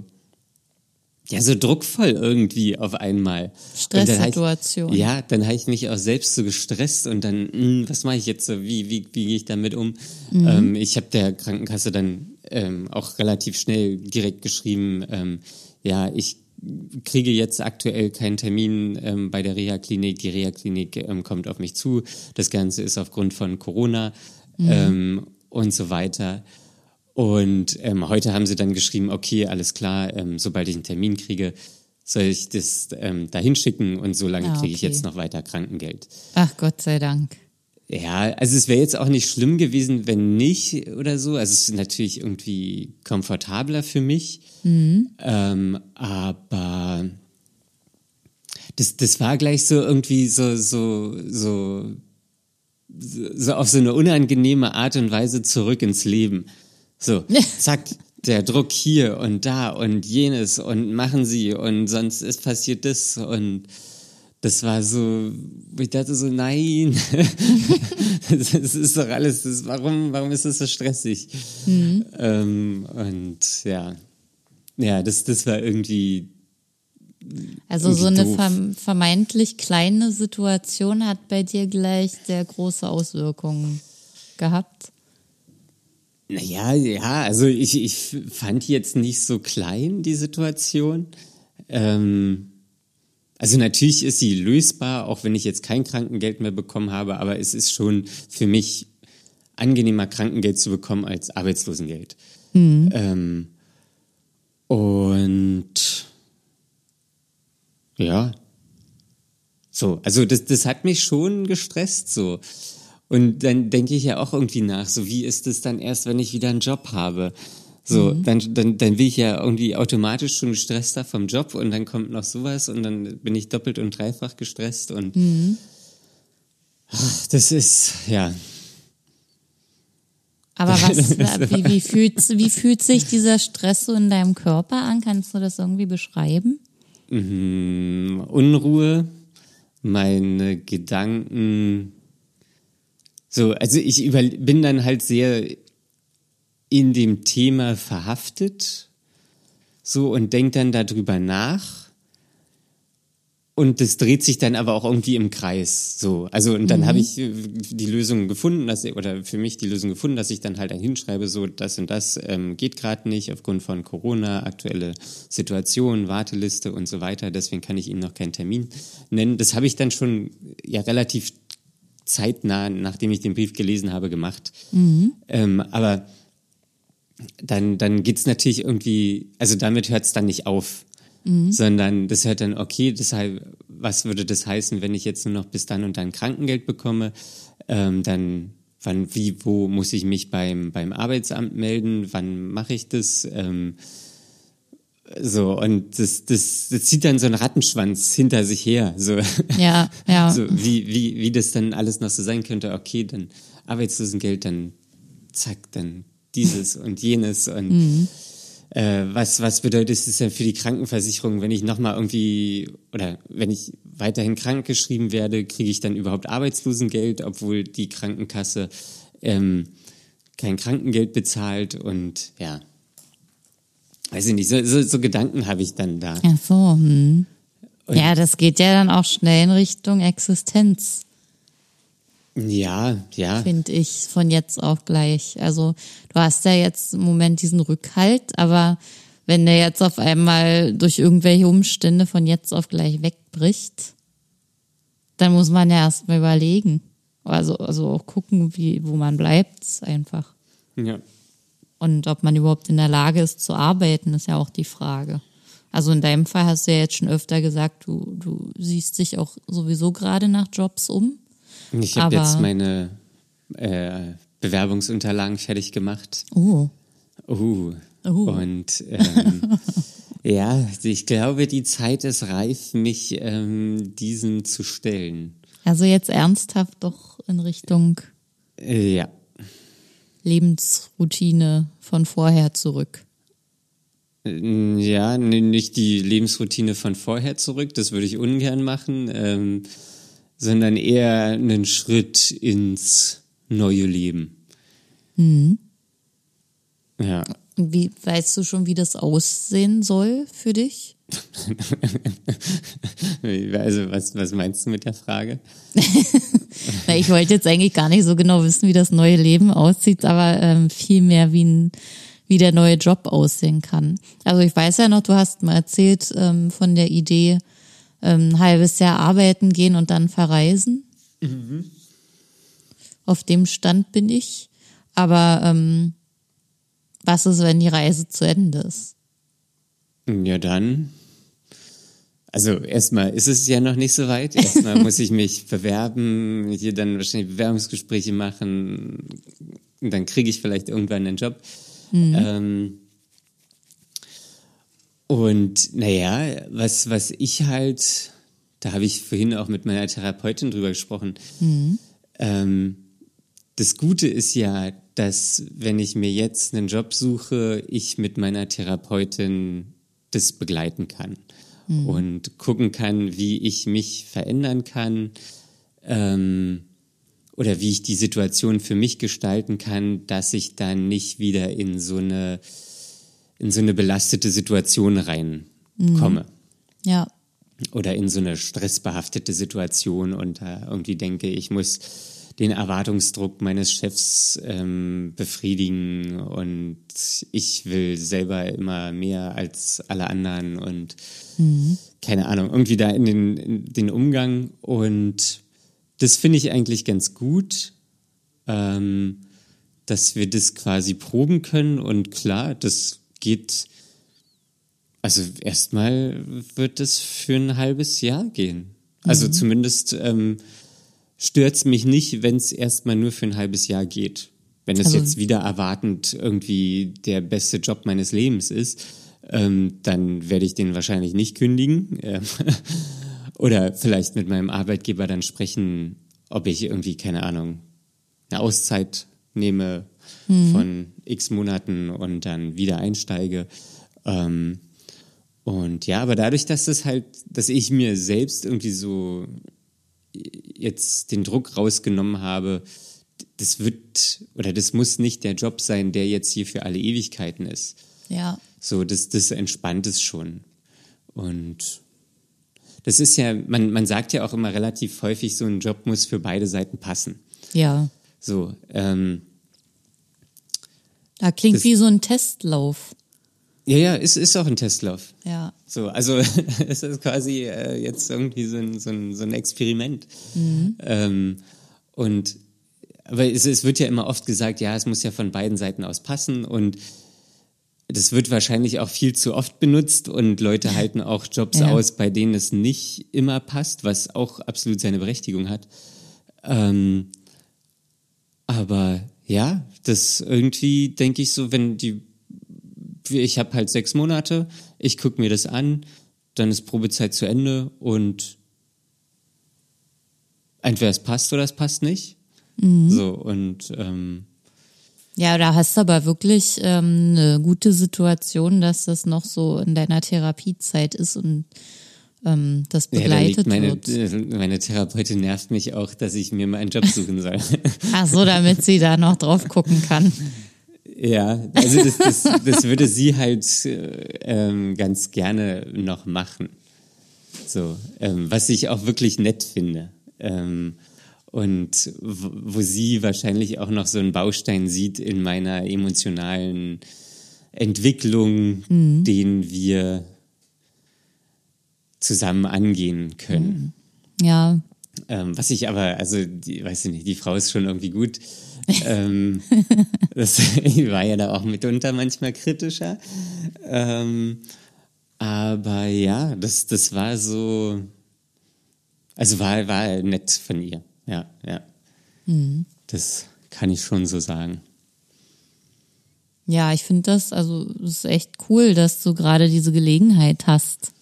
ja, so druckvoll irgendwie auf einmal. Dann Stresssituation. Ich, ja, dann habe ich mich auch selbst so gestresst und dann, mh, was mache ich jetzt so, wie, wie, wie gehe ich damit um? Ähm, ich habe der Krankenkasse dann ähm, auch relativ schnell direkt geschrieben, ähm, ja, ich kriege jetzt aktuell keinen Termin ähm, bei der Reha-Klinik. Die Reha-Klinik ähm, kommt auf mich zu. Das Ganze ist aufgrund von Corona ähm, und so weiter. Und ähm, heute haben sie dann geschrieben, okay, alles klar, ähm, sobald ich einen Termin kriege, soll ich das ähm, dahin schicken und so lange Ah, kriege ich okay. jetzt noch weiter Krankengeld. Ach Gott sei Dank. Ja, also es wäre jetzt auch nicht schlimm gewesen, wenn nicht oder so. Also es ist natürlich irgendwie komfortabler für mich. Ähm, aber das, das war gleich so irgendwie so, so, so, so auf so eine unangenehme Art und Weise zurück ins Leben. So, zack, der Druck hier und da und jenes und machen sie und sonst ist passiert das und das war so, ich dachte so, nein, das, ist doch alles, das, warum, warum ist das so stressig? Ähm, und ja, ja, das, das war irgendwie, Also so eine doof. verm vermeintlich kleine Situation hat bei dir gleich sehr große Auswirkungen gehabt. naja, ja, also ich, ich fand jetzt nicht so klein, die Situation. Ähm, also natürlich ist sie lösbar, auch wenn ich jetzt kein Krankengeld mehr bekommen habe, aber es ist schon für mich angenehmer, Krankengeld zu bekommen als Arbeitslosengeld. Ähm, und ja, so, also das, das hat mich schon gestresst so. Und dann denke ich ja auch irgendwie nach, so wie ist es dann erst, wenn ich wieder einen Job habe? So, dann, dann, dann bin ich ja irgendwie automatisch schon gestresster vom Job und dann kommt noch sowas und dann bin ich doppelt und dreifach gestresst und Ach, das ist, ja. Aber was, wie, wie, fühlt, wie fühlt sich dieser Stress so in deinem Körper an? Kannst du das irgendwie beschreiben? Mhm, Unruhe, meine Gedanken. So, also ich über, bin dann halt sehr in dem Thema verhaftet, so und denke dann darüber nach und das dreht sich dann aber auch irgendwie im Kreis. So, also und dann mhm. habe ich äh, die Lösung gefunden, dass oder für mich die Lösung gefunden, dass ich dann halt ein hinschreibe, so das und das ähm, geht gerade nicht aufgrund von Corona, aktuelle Situation, Warteliste und so weiter. Deswegen kann ich Ihnen noch keinen Termin nennen. Das habe ich dann schon ja relativ zeitnah, nachdem ich den Brief gelesen habe, gemacht. Mhm. Ähm, aber dann, dann geht's natürlich irgendwie, also damit hört es dann nicht auf mhm. sondern das hört dann, okay, deshalb, was würde das heißen, wenn ich jetzt nur noch bis dann und dann Krankengeld bekomme? Ähm, dann, wann, wie, wo muss ich mich beim, beim Arbeitsamt melden? Wann mache ich das? Ähm, so, und das, das, das zieht dann so einen Rattenschwanz hinter sich her. So, ja, ja. So, wie, wie, wie das dann alles noch so sein könnte. Okay, dann Arbeitslosengeld, dann zack, dann dieses und jenes und mhm äh, was, was bedeutet es denn für die Krankenversicherung, wenn ich nochmal irgendwie oder wenn ich weiterhin krankgeschrieben werde, kriege ich dann überhaupt Arbeitslosengeld, obwohl die Krankenkasse ähm, kein Krankengeld bezahlt und ja, weiß ich nicht, so, so, so Gedanken habe ich dann da. Ach so, hm. Ja, das geht ja dann auch schnell in Richtung Existenz. Ja, ja. Finde ich von jetzt auf gleich. Also du hast ja jetzt im Moment diesen Rückhalt, aber wenn der jetzt auf einmal durch irgendwelche Umstände von jetzt auf gleich wegbricht, dann muss man ja erst mal überlegen. Also, also auch gucken, wie, wo man bleibt, einfach. Ja. Und ob man überhaupt in der Lage ist zu arbeiten, ist ja auch die Frage. Also in deinem Fall hast du ja jetzt schon öfter gesagt, du, du siehst dich auch sowieso gerade nach Jobs um. Ich habe jetzt meine äh, Bewerbungsunterlagen fertig gemacht. Oh. Uh. Uh. Und ähm, ja, ich glaube, die Zeit ist reif, mich ähm, diesen zu stellen. Also jetzt ernsthaft doch in Richtung äh, ja. Lebensroutine von vorher zurück. Äh, ja, nicht die Lebensroutine von vorher zurück, das würde ich ungern machen. Ähm, sondern eher einen Schritt ins neue Leben. Mhm. Ja. Wie weißt du schon, wie das aussehen soll für dich? also, was, was meinst du mit der Frage? Na, ich wollte jetzt eigentlich gar nicht so genau wissen, wie das neue Leben aussieht, aber ähm, vielmehr, wie, ein, wie der neue Job aussehen kann. Also ich weiß ja noch, du hast mal erzählt ähm, von der Idee, ähm, ein halbes Jahr arbeiten gehen und dann verreisen. Mhm. Auf dem Stand bin ich. Aber ähm, was ist, wenn die Reise zu Ende ist? Ja, dann. Also erstmal ist es ja noch nicht so weit. Erstmal muss ich mich bewerben, hier dann wahrscheinlich Bewerbungsgespräche machen. Und dann kriege ich vielleicht irgendwann einen Job. Mhm. Ähm, und naja, was, was ich halt, da habe ich vorhin auch mit meiner Therapeutin drüber gesprochen. Mhm. Ähm, das Gute ist ja, dass wenn ich mir jetzt einen Job suche, ich mit meiner Therapeutin das begleiten kann mhm. und gucken kann, wie ich mich verändern kann ähm, oder wie ich die Situation für mich gestalten kann, dass ich dann nicht wieder in so eine in so eine belastete Situation reinkomme. Mhm. Ja. Oder in so eine stressbehaftete Situation und da irgendwie denke, ich muss den Erwartungsdruck meines Chefs ähm, befriedigen und ich will selber immer mehr als alle anderen und mhm. keine Ahnung, irgendwie da in den, in den Umgang und das finde ich eigentlich ganz gut, ähm, dass wir das quasi proben können und klar, das geht, also erstmal wird es für ein halbes Jahr gehen. Also mhm. zumindest ähm, stört es mich nicht, wenn es erstmal nur für ein halbes Jahr geht. Wenn es also, jetzt wieder erwartend irgendwie der beste Job meines Lebens ist, ähm, dann werde ich den wahrscheinlich nicht kündigen. Ähm, oder vielleicht mit meinem Arbeitgeber dann sprechen, ob ich irgendwie, keine Ahnung, eine Auszeit nehme von x Monaten und dann wieder einsteige. Ähm, und ja, aber dadurch, dass das halt, dass ich mir selbst irgendwie so jetzt den Druck rausgenommen habe, das wird oder das muss nicht der Job sein, der jetzt hier für alle Ewigkeiten ist. Ja. So, das, das entspannt es schon. Und das ist ja, man, man sagt ja auch immer relativ häufig, so ein Job muss für beide Seiten passen. Ja. So, ähm, Da klingt Das- wie so ein Testlauf. ja, ja, es ist auch ein Testlauf. Ja. So, also es ist quasi äh, jetzt irgendwie so ein, so ein, so ein Experiment. Ähm, und aber es, es wird ja immer oft gesagt, ja, es muss ja von beiden Seiten aus passen und das wird wahrscheinlich auch viel zu oft benutzt und Leute halten auch Jobs Ja. aus, bei denen es nicht immer passt, was auch absolut seine Berechtigung hat. Ähm, aber ja, das irgendwie denke ich so, wenn die, ich habe halt sechs Monate, ich gucke mir das an, dann ist Probezeit zu Ende und entweder es passt oder es passt nicht. So und ähm, Ja, da hast du aber wirklich ähm, eine gute Situation, dass das noch so in deiner Therapiezeit ist und ähm, das ja, begleitet meine, wird. meine Therapeutin nervt mich auch, dass ich mir mal einen Job suchen soll. Ach so, damit sie da noch drauf gucken kann. Ja, also das, das, das würde sie halt äh, ähm, ganz gerne noch machen. So, ähm, was ich auch wirklich nett finde. Ähm, und wo wo sie wahrscheinlich auch noch so einen Baustein sieht in meiner emotionalen Entwicklung, den wir zusammen angehen können. Ja, Ähm, was ich aber, also, die, weiß ich nicht, die Frau ist schon irgendwie gut. ähm, das war ja da auch mitunter manchmal kritischer. Ähm, aber ja, das, das war so, also war, war nett von ihr. Ja, ja. Das kann ich schon so sagen. ja, ich finde das, also es ist echt cool, dass du gerade diese Gelegenheit hast,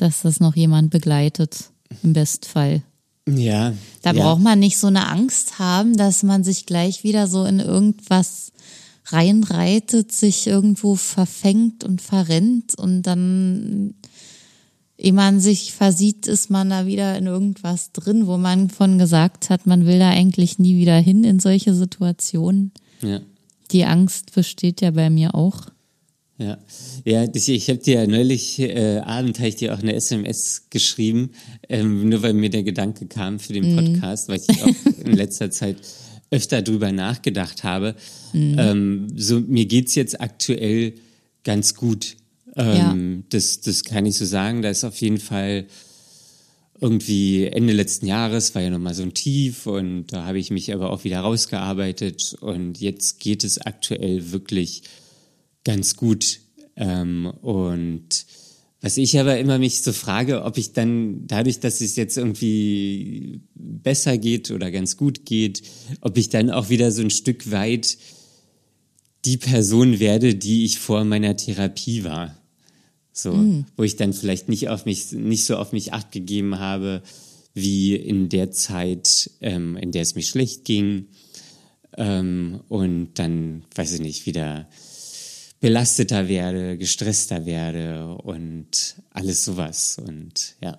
dass das noch jemand begleitet, im Bestfall. Ja. Da ja. braucht man nicht so eine Angst haben, dass man sich gleich wieder so in irgendwas reinreitet, sich irgendwo verfängt und verrennt und dann, ehe man sich versieht, ist man da wieder in irgendwas drin, wo man von gesagt hat, man will da eigentlich nie wieder hin in solche Situationen. Ja. Die Angst besteht ja bei mir auch. Ja, ja ich, ich habe dir ja neulich äh, Abend habe ich dir auch eine SMS geschrieben, ähm, nur weil mir der Gedanke kam für den Podcast, weil ich auch in letzter Zeit öfter drüber nachgedacht habe. Ähm, so mir geht's jetzt aktuell ganz gut. Ähm, das, das kann ich so sagen. Da ist auf jeden Fall irgendwie Ende letzten Jahres war ja nochmal so ein Tief und da habe ich mich aber auch wieder rausgearbeitet und jetzt geht es aktuell wirklich ganz gut. Ähm, und was ich aber immer mich so frage, ob ich dann dadurch, dass es jetzt irgendwie besser geht oder ganz gut geht, ob ich dann auch wieder so ein Stück weit die Person werde, die ich vor meiner Therapie war. So, wo ich dann vielleicht nicht auf mich, nicht so auf mich acht gegeben habe, wie in der Zeit, ähm, in der es mir schlecht ging. Ähm, und dann, weiß ich nicht, wieder belasteter werde, gestresster werde und alles sowas. Und ja.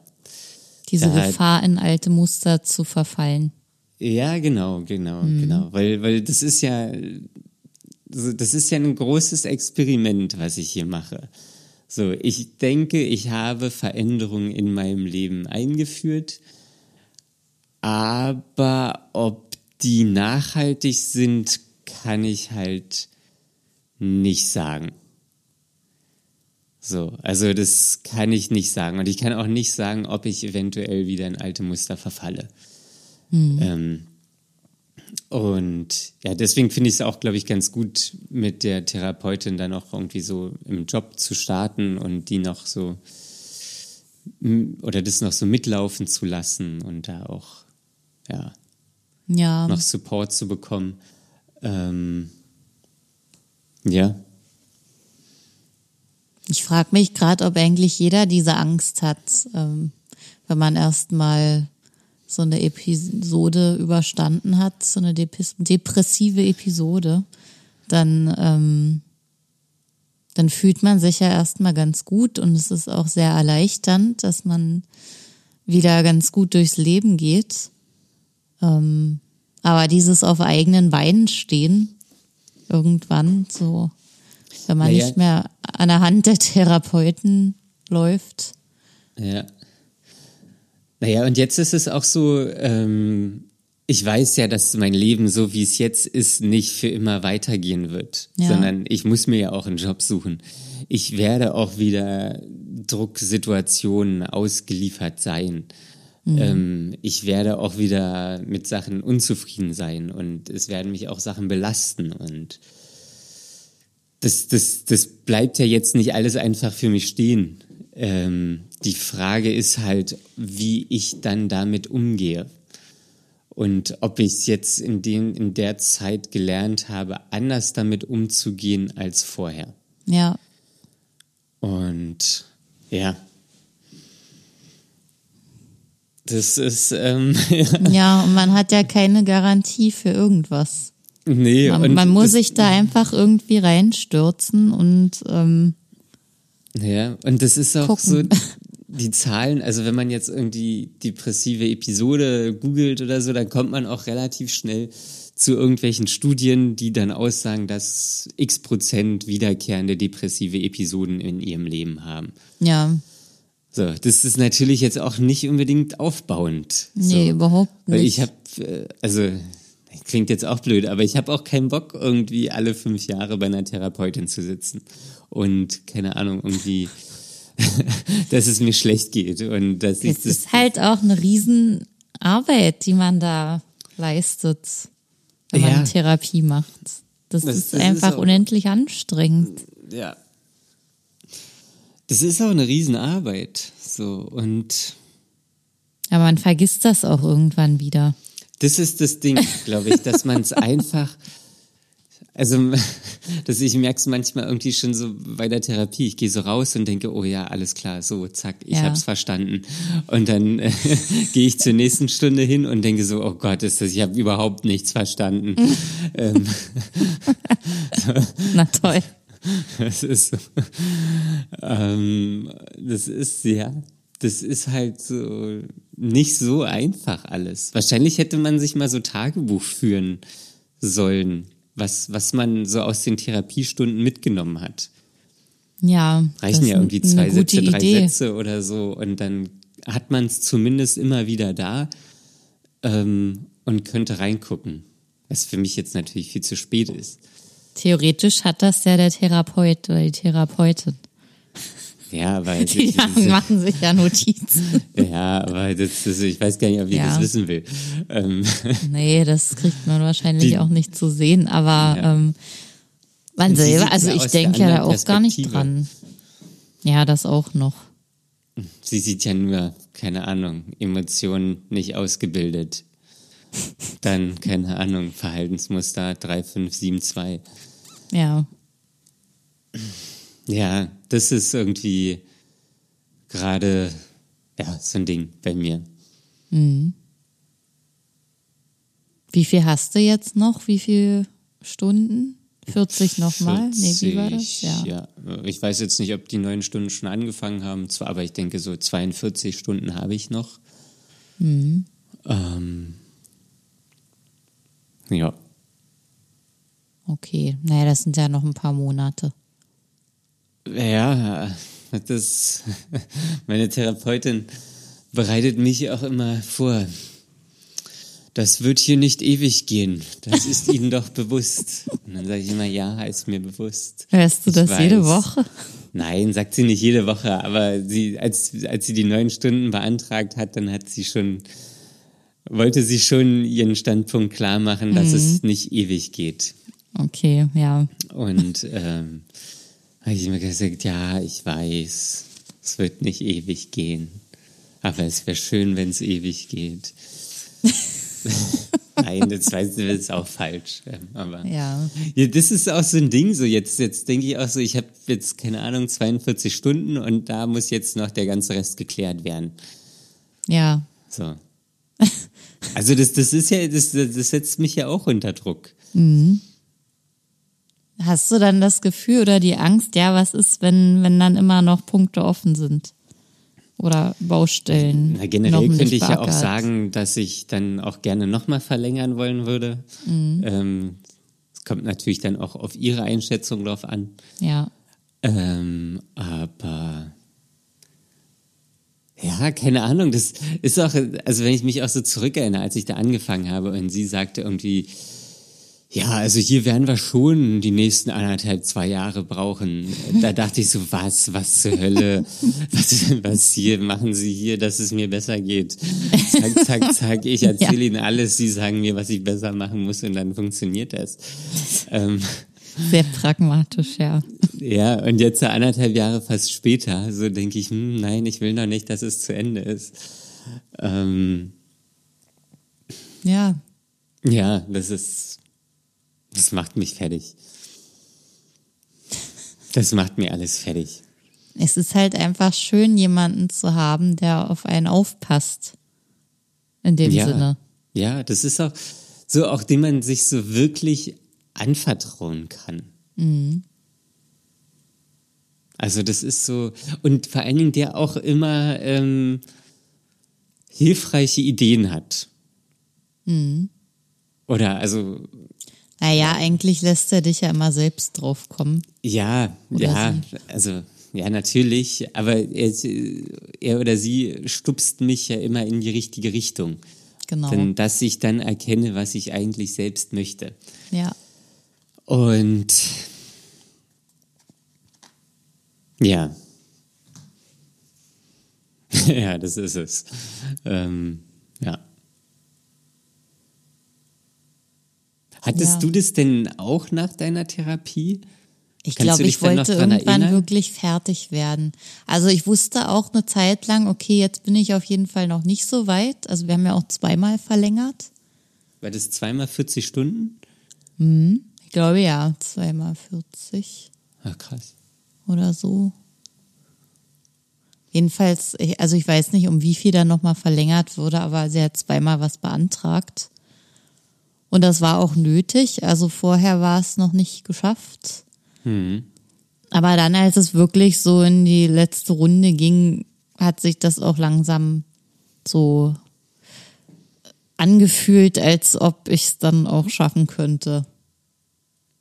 Diese Da- Gefahr, in alte Muster zu verfallen. Ja, genau, genau, genau. Weil, weil das ist ja, das ist ja ein großes Experiment, was ich hier mache. So, ich denke, ich habe Veränderungen in meinem Leben eingeführt, aber ob die nachhaltig sind, kann ich halt nicht sagen. So, also das kann ich nicht sagen. Und ich kann auch nicht sagen, ob ich eventuell wieder in alte Muster verfalle. Ähm, und ja, deswegen finde ich es auch, glaube ich, ganz gut, mit der Therapeutin dann auch irgendwie so im Job zu starten und die noch so oder das noch so mitlaufen zu lassen und da auch ja Ja. noch Support zu bekommen. Ähm, ja, Ich frage mich gerade, ob eigentlich jeder diese Angst hat, ähm, wenn man erstmal so eine Episode überstanden hat, so eine depressive Episode, dann, ähm, dann fühlt man sich ja erstmal ganz gut und es ist auch sehr erleichternd, dass man wieder ganz gut durchs Leben geht. Ähm, aber dieses auf eigenen Beinen stehen, irgendwann so, wenn man naja. nicht mehr an der Hand der Therapeuten läuft. Ja. Naja, und jetzt ist es auch so, ähm, ich weiß ja, dass mein Leben, so wie es jetzt ist, nicht für immer weitergehen wird, ja. sondern ich muss mir ja auch einen Job suchen. Ich werde auch wieder Drucksituationen ausgeliefert sein. Mhm. Ähm, ich werde auch wieder mit Sachen unzufrieden sein und es werden mich auch Sachen belasten und das, das, das bleibt ja jetzt nicht alles einfach für mich stehen. Ähm, die Frage ist halt, wie ich dann damit umgehe. Und ob ich es jetzt in, den, in der Zeit gelernt habe, anders damit umzugehen als vorher. Ja. Und ja. Das ist. Ähm, ja. und man hat ja keine Garantie für irgendwas. Nee, man, man muss sich da einfach irgendwie reinstürzen und. Ähm, ja, und das ist auch gucken. so, die Zahlen, also wenn man jetzt irgendwie depressive Episode googelt oder so, dann kommt man auch relativ schnell zu irgendwelchen Studien, die dann aussagen, dass x Prozent wiederkehrende depressive Episoden in ihrem Leben haben. Ja. So, das ist natürlich jetzt auch nicht unbedingt aufbauend. Nee, so. überhaupt nicht. Weil ich habe, äh, also klingt jetzt auch blöd, aber ich habe auch keinen Bock, irgendwie alle fünf Jahre bei einer Therapeutin zu sitzen und keine Ahnung, irgendwie dass es mir schlecht geht und dass ich das ist halt auch eine Riesenarbeit, die man da leistet, wenn ja. man Therapie macht. Das, das ist das einfach ist unendlich anstrengend. Ja. Das ist auch eine Riesenarbeit. So und. Aber man vergisst das auch irgendwann wieder. Das ist das Ding, glaube ich, dass man es einfach also dass ich merke es manchmal irgendwie schon so bei der Therapie. Ich gehe so raus und denke, oh ja, alles klar, so, zack, ich ja. hab's verstanden. Und dann äh, gehe ich zur nächsten Stunde hin und denke so, oh Gott, ist das, ich habe überhaupt nichts verstanden. ähm, so. Na toll. Das ist. Ähm, das ist, ja, das ist halt so nicht so einfach alles. Wahrscheinlich hätte man sich mal so Tagebuch führen sollen was, was man so aus den Therapiestunden mitgenommen hat. Ja. Reichen ja irgendwie zwei Sätze, drei Idee. Sätze oder so und dann hat man es zumindest immer wieder da ähm, und könnte reingucken. Was für mich jetzt natürlich viel zu spät ist. Theoretisch hat das ja der Therapeut oder die Therapeutin. Ja, weil die machen sich ja Notizen. ja, aber das, das, ich weiß gar nicht, ob ich ja. das wissen will. Ähm. Nee, das kriegt man wahrscheinlich die, auch nicht zu sehen, aber ja. ähm, man selber, also ich denke ja da auch gar nicht dran. Ja, das auch noch. Sie sieht ja nur, keine Ahnung, Emotionen nicht ausgebildet. Dann, keine Ahnung, Verhaltensmuster 3572. Ja. Ja, das ist irgendwie gerade ja, so ein Ding bei mir. Mhm. Wie viel hast du jetzt noch? Wie viele Stunden? 40 nochmal? Nee, wie war das? Ja. ja. Ich weiß jetzt nicht, ob die neun Stunden schon angefangen haben, aber ich denke, so 42 Stunden habe ich noch. Mhm. Ähm, ja. Okay, naja, das sind ja noch ein paar Monate. Ja, das, meine Therapeutin bereitet mich auch immer vor. Das wird hier nicht ewig gehen. Das ist Ihnen doch bewusst. Und dann sage ich immer, ja, ist mir bewusst. Hörst du ich das weiß. jede Woche? Nein, sagt sie nicht jede Woche, aber sie, als, als sie die neun Stunden beantragt hat, dann hat sie schon, wollte sie schon ihren Standpunkt klar machen, dass mhm. es nicht ewig geht. Okay, ja. Und ähm, habe ich mir gesagt, ja, ich weiß, es wird nicht ewig gehen. Aber es wäre schön, wenn es ewig geht. Nein, das weiß ich, das ist auch falsch. Ähm, aber ja. ja. das ist auch so ein Ding. So jetzt, jetzt denke ich auch so, ich habe jetzt keine Ahnung 42 Stunden und da muss jetzt noch der ganze Rest geklärt werden. Ja. So. Also das, das ist ja, das, das setzt mich ja auch unter Druck. Hast du dann das Gefühl oder die Angst, ja, was ist, wenn, wenn dann immer noch Punkte offen sind? Oder Baustellen? Na, generell könnte ich ja auch sagen, dass ich dann auch gerne nochmal verlängern wollen würde. Mhm. Ähm, Es kommt natürlich dann auch auf Ihre Einschätzung drauf an. Ja. Ähm, aber ja, keine Ahnung. Das ist auch, also wenn ich mich auch so zurückerinnere, als ich da angefangen habe und sie sagte irgendwie, ja, also hier werden wir schon die nächsten anderthalb, zwei Jahre brauchen. Da dachte ich so, was, was zur Hölle? Was, was hier machen Sie hier, dass es mir besser geht? Zack, zack, zack. Ich erzähle Ihnen alles. Sie sagen mir, was ich besser machen muss und dann funktioniert das. Ähm, Sehr pragmatisch, ja. ja, und jetzt anderthalb Jahre fast später, so denke ich, hm, nein, ich will noch nicht, dass es zu Ende ist. Ähm, Ja. ja, das ist, das macht mich fertig. Das macht mir alles fertig. Es ist halt einfach schön, jemanden zu haben, der auf einen aufpasst. In dem ja, Sinne. ja, das ist auch so, auch dem man sich so wirklich anvertrauen kann. Also das ist so, und vor allen Dingen der auch immer ähm, hilfreiche Ideen hat. Oder also, Naja, eigentlich lässt er dich ja immer selbst drauf kommen. ja, Oder ja, also, ja, natürlich, aber er, er oder sie stupst mich ja immer in die richtige Richtung. Genau. Denn, dass ich dann erkenne, was ich eigentlich selbst möchte. ja. Und ja. ja, das ist es. Ähm, ja. Hattest Ja. du das denn auch nach deiner Therapie? Ich glaube, ich dann wollte irgendwann erinnern? wirklich fertig werden. Also ich wusste auch eine Zeit lang, okay, jetzt bin ich auf jeden Fall noch nicht so weit. Also wir haben ja auch zweimal verlängert. War das zweimal 40 Stunden? Ich glaube ja, zweimal 40 Ach, krass. oder so. Jedenfalls, also ich weiß nicht, um wie viel da nochmal verlängert wurde, aber sie hat zweimal was beantragt. Und das war auch nötig. Also vorher war es noch nicht geschafft. Aber dann, als es wirklich so in die letzte Runde ging, hat sich das auch langsam so angefühlt, als ob ich es dann auch schaffen könnte.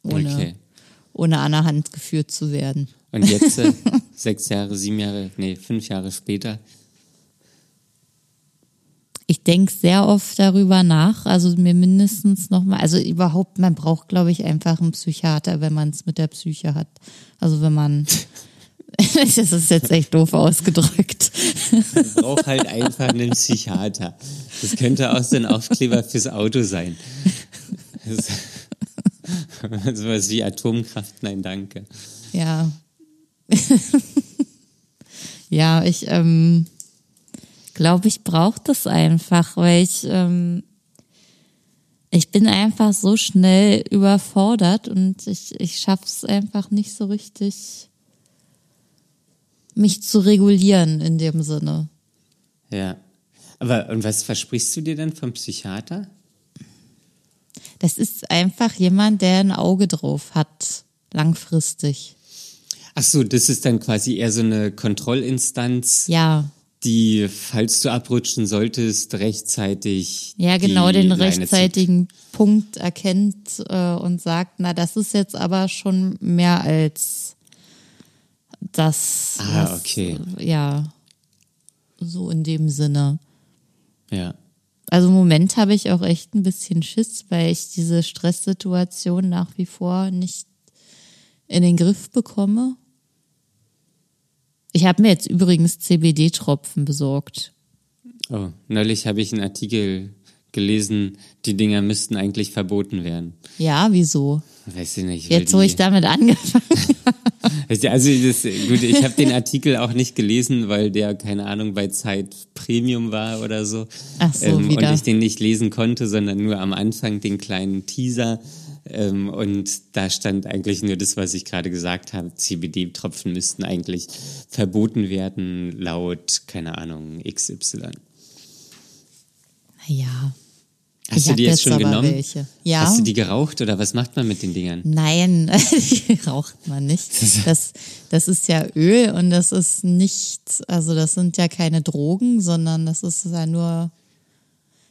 Ohne, Okay. ohne an der Hand geführt zu werden. Und jetzt, äh, sechs Jahre, sieben Jahre, nee, fünf Jahre später, Ich denke sehr oft darüber nach, also mir mindestens nochmal, also überhaupt, man braucht, glaube ich, einfach einen Psychiater, wenn man es mit der Psyche hat. Also wenn man, das ist jetzt echt doof ausgedrückt. braucht halt einfach einen Psychiater. Das könnte auch so ein Aufkleber fürs Auto sein. Das- Sowas wie Atomkraft, nein, danke. Ja. ja, ich ähm, glaube, ich brauche das einfach, weil ich, ähm, ich bin einfach so schnell überfordert und ich, ich schaff's einfach nicht so richtig, mich zu regulieren in dem Sinne. Ja. Aber, und was versprichst du dir denn vom Psychiater? Das ist einfach jemand, der ein Auge drauf hat, langfristig. Ach so, das ist dann quasi eher so eine Kontrollinstanz, Ja, die, falls du abrutschen solltest, rechtzeitig. Ja, genau, den Leine rechtzeitigen Punkt erkennt äh, und sagt, na, das ist jetzt aber schon mehr als das. Ah, was, okay. Ja, so in dem Sinne. zieht. Ja. Also im Moment habe ich auch echt ein bisschen Schiss, weil ich diese Stresssituation nach wie vor nicht in den Griff bekomme. Ich habe mir jetzt übrigens CBD-Tropfen besorgt. Oh, neulich habe ich einen Artikel gelesen, die Dinger müssten eigentlich verboten werden. Ja, wieso? Weiß ich nicht. Jetzt, wo ich damit angefangen Also das, gut, ich habe den Artikel auch nicht gelesen, weil der, keine Ahnung, bei Zeit Premium war oder so. Ach so, ähm, wieder. Und ich den nicht lesen konnte, sondern nur am Anfang den kleinen Teaser. Ähm, und da stand eigentlich nur das, was ich gerade gesagt habe. CBD-Tropfen müsten eigentlich verboten werden, laut, keine Ahnung, XY. Ja, Ich du die jetzt schon genommen? Ja. Hast du die geraucht oder was macht man mit den Dingern? Nein, die raucht man nicht. Das, das ist ja Öl und das ist nicht, also das sind ja keine Drogen, sondern das ist ja nur,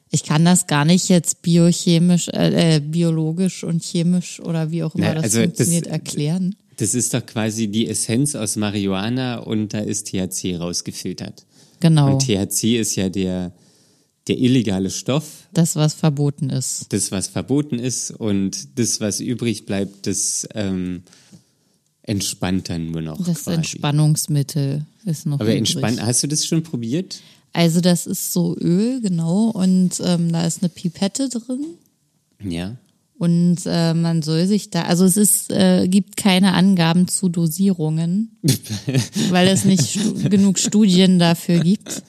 ich kann das gar nicht jetzt biochemisch, äh, äh, biologisch und chemisch oder wie auch immer Na, das also das- funktioniert erklären. Das ist doch quasi die Essenz aus Marihuana und da ist THC rausgefiltert. Genau, Und THC ist ja der, der illegale Stoff, das, was verboten ist. das, was verboten ist und das, was übrig bleibt, das ähm, entspannt dann nur noch. Das quasi. Entspannungsmittel ist noch Aber entspannt, hast du das schon probiert? Also das ist so Öl, genau, und ähm, da ist eine Pipette drin. Ja. Und äh, man soll sich da, also es ist, äh, gibt keine Angaben zu Dosierungen, weil es nicht stu genug Studien dafür gibt.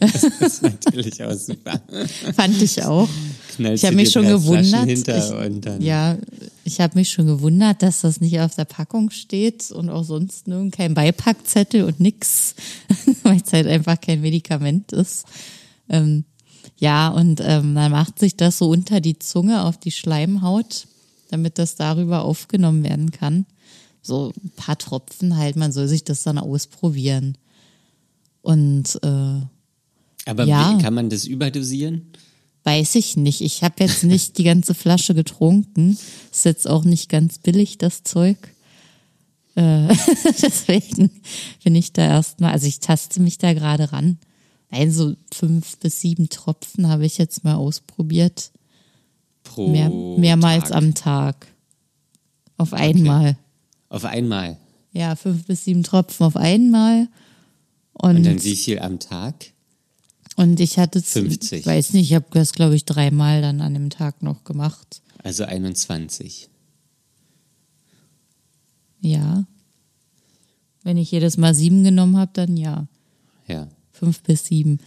Das ist natürlich auch super. Fand ich auch. Knallst Ich habe mich schon gewundert. Ich, ja, ich habe mich schon gewundert, dass das nicht auf der Packung steht und auch sonst nirgend kein Beipackzettel und nix, weil es halt einfach kein Medikament ist. Ähm, ja, und ähm, man macht sich das so unter die Zunge auf die Schleimhaut, damit das darüber aufgenommen werden kann. So ein paar Tropfen halt, man soll sich das dann ausprobieren. Und äh, Aber Ja. wie, kann man das überdosieren? Weiß ich nicht. Ich habe jetzt nicht die ganze Flasche getrunken. Ist jetzt auch nicht ganz billig, das Zeug. Äh, deswegen bin ich da erstmal, also ich taste mich da gerade ran. Nein, so fünf bis sieben Tropfen habe ich jetzt mal ausprobiert. Pro Mehr, mehrmals Tag. am Tag. Auf einmal. Auf einmal. Ja, fünf bis sieben Tropfen auf einmal. Und, Und dann wie viel am Tag? Und ich hatte, z- 50. ich weiß nicht, ich habe das, glaube ich, dreimal dann an dem Tag noch gemacht. Also 21. Ja. Wenn ich jedes Mal sieben genommen habe, dann ja. Ja. Fünf bis sieben.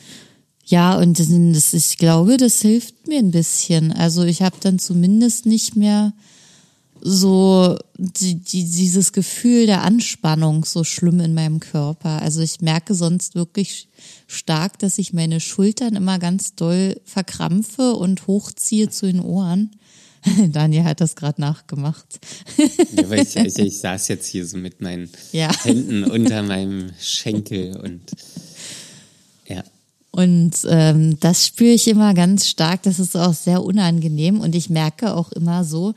Ja, und das, das, ich glaube, das hilft mir ein bisschen. Also ich habe dann zumindest nicht mehr so die, die, dieses Gefühl der Anspannung so schlimm in meinem Körper. Also ich merke sonst wirklich stark, dass ich meine Schultern immer ganz doll verkrampfe und hochziehe zu den Ohren. Daniel hat das gerade nachgemacht. ja weil ich, ich, ich saß jetzt hier so mit meinen Ja. Händen unter meinem Schenkel und ja. Und ähm, das spüre ich immer ganz stark. Das ist auch sehr unangenehm. Und ich merke auch immer so,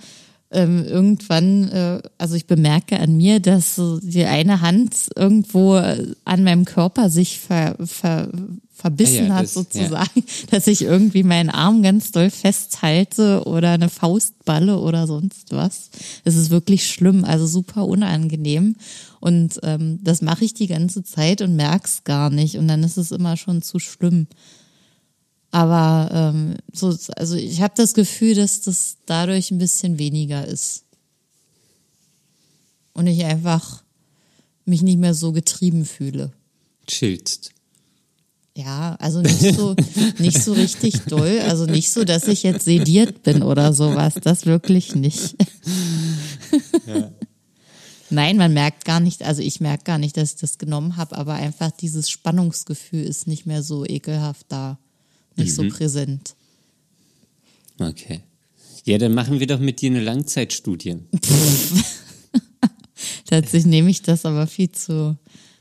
ähm, irgendwann, äh, also ich bemerke an mir, dass so die eine Hand irgendwo äh, an meinem Körper sich ver, ver, verbissen Ja, ja, hat, das- sozusagen, dass ich irgendwie meinen Arm ganz doll festhalte oder eine Faustballe oder sonst was. Das ist wirklich schlimm, also super unangenehm. Und ähm, das mache ich die ganze Zeit und merk's gar nicht. Und dann ist es immer schon zu schlimm. Aber ähm, so, also ich habe das Gefühl, dass das dadurch ein bisschen weniger ist. Und ich einfach mich nicht mehr so getrieben fühle. Chillst. Ja, also nicht so, nicht so richtig doll. Also nicht so, dass ich jetzt sediert bin oder sowas. Das wirklich nicht. Nein, man merkt gar nicht, also ich merke gar nicht, dass ich das genommen habe, aber einfach dieses Spannungsgefühl ist nicht mehr so ekelhaft da. Nicht so präsent. Okay. Ja, dann machen wir doch mit dir eine Langzeitstudie. Tatsächlich nehme ich das aber viel zu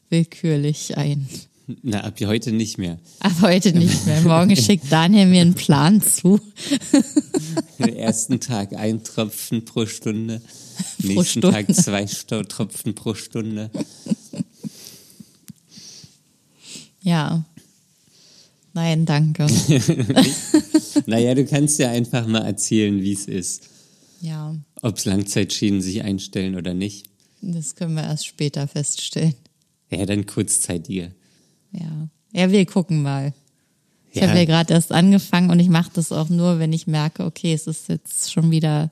willkürlich ein. Na, ab heute nicht mehr. Aber heute nicht mehr. Morgen schickt Daniel mir einen Plan zu. Den ersten Tag ein Tropfen pro Stunde, Pro nächsten Stunde. Tag zwei Tropfen pro Stunde. Ja. Nein, danke. Naja, du kannst ja einfach mal erzählen, wie es ist. Ja, Ob es Langzeitschäden sich einstellen oder nicht. das können wir erst später feststellen. Ja, dann kurzzeitige. Ja. Ja, wir gucken mal. Ich Ja. habe ja gerade erst angefangen und ich mache das auch nur, wenn ich merke, okay, es ist jetzt schon wieder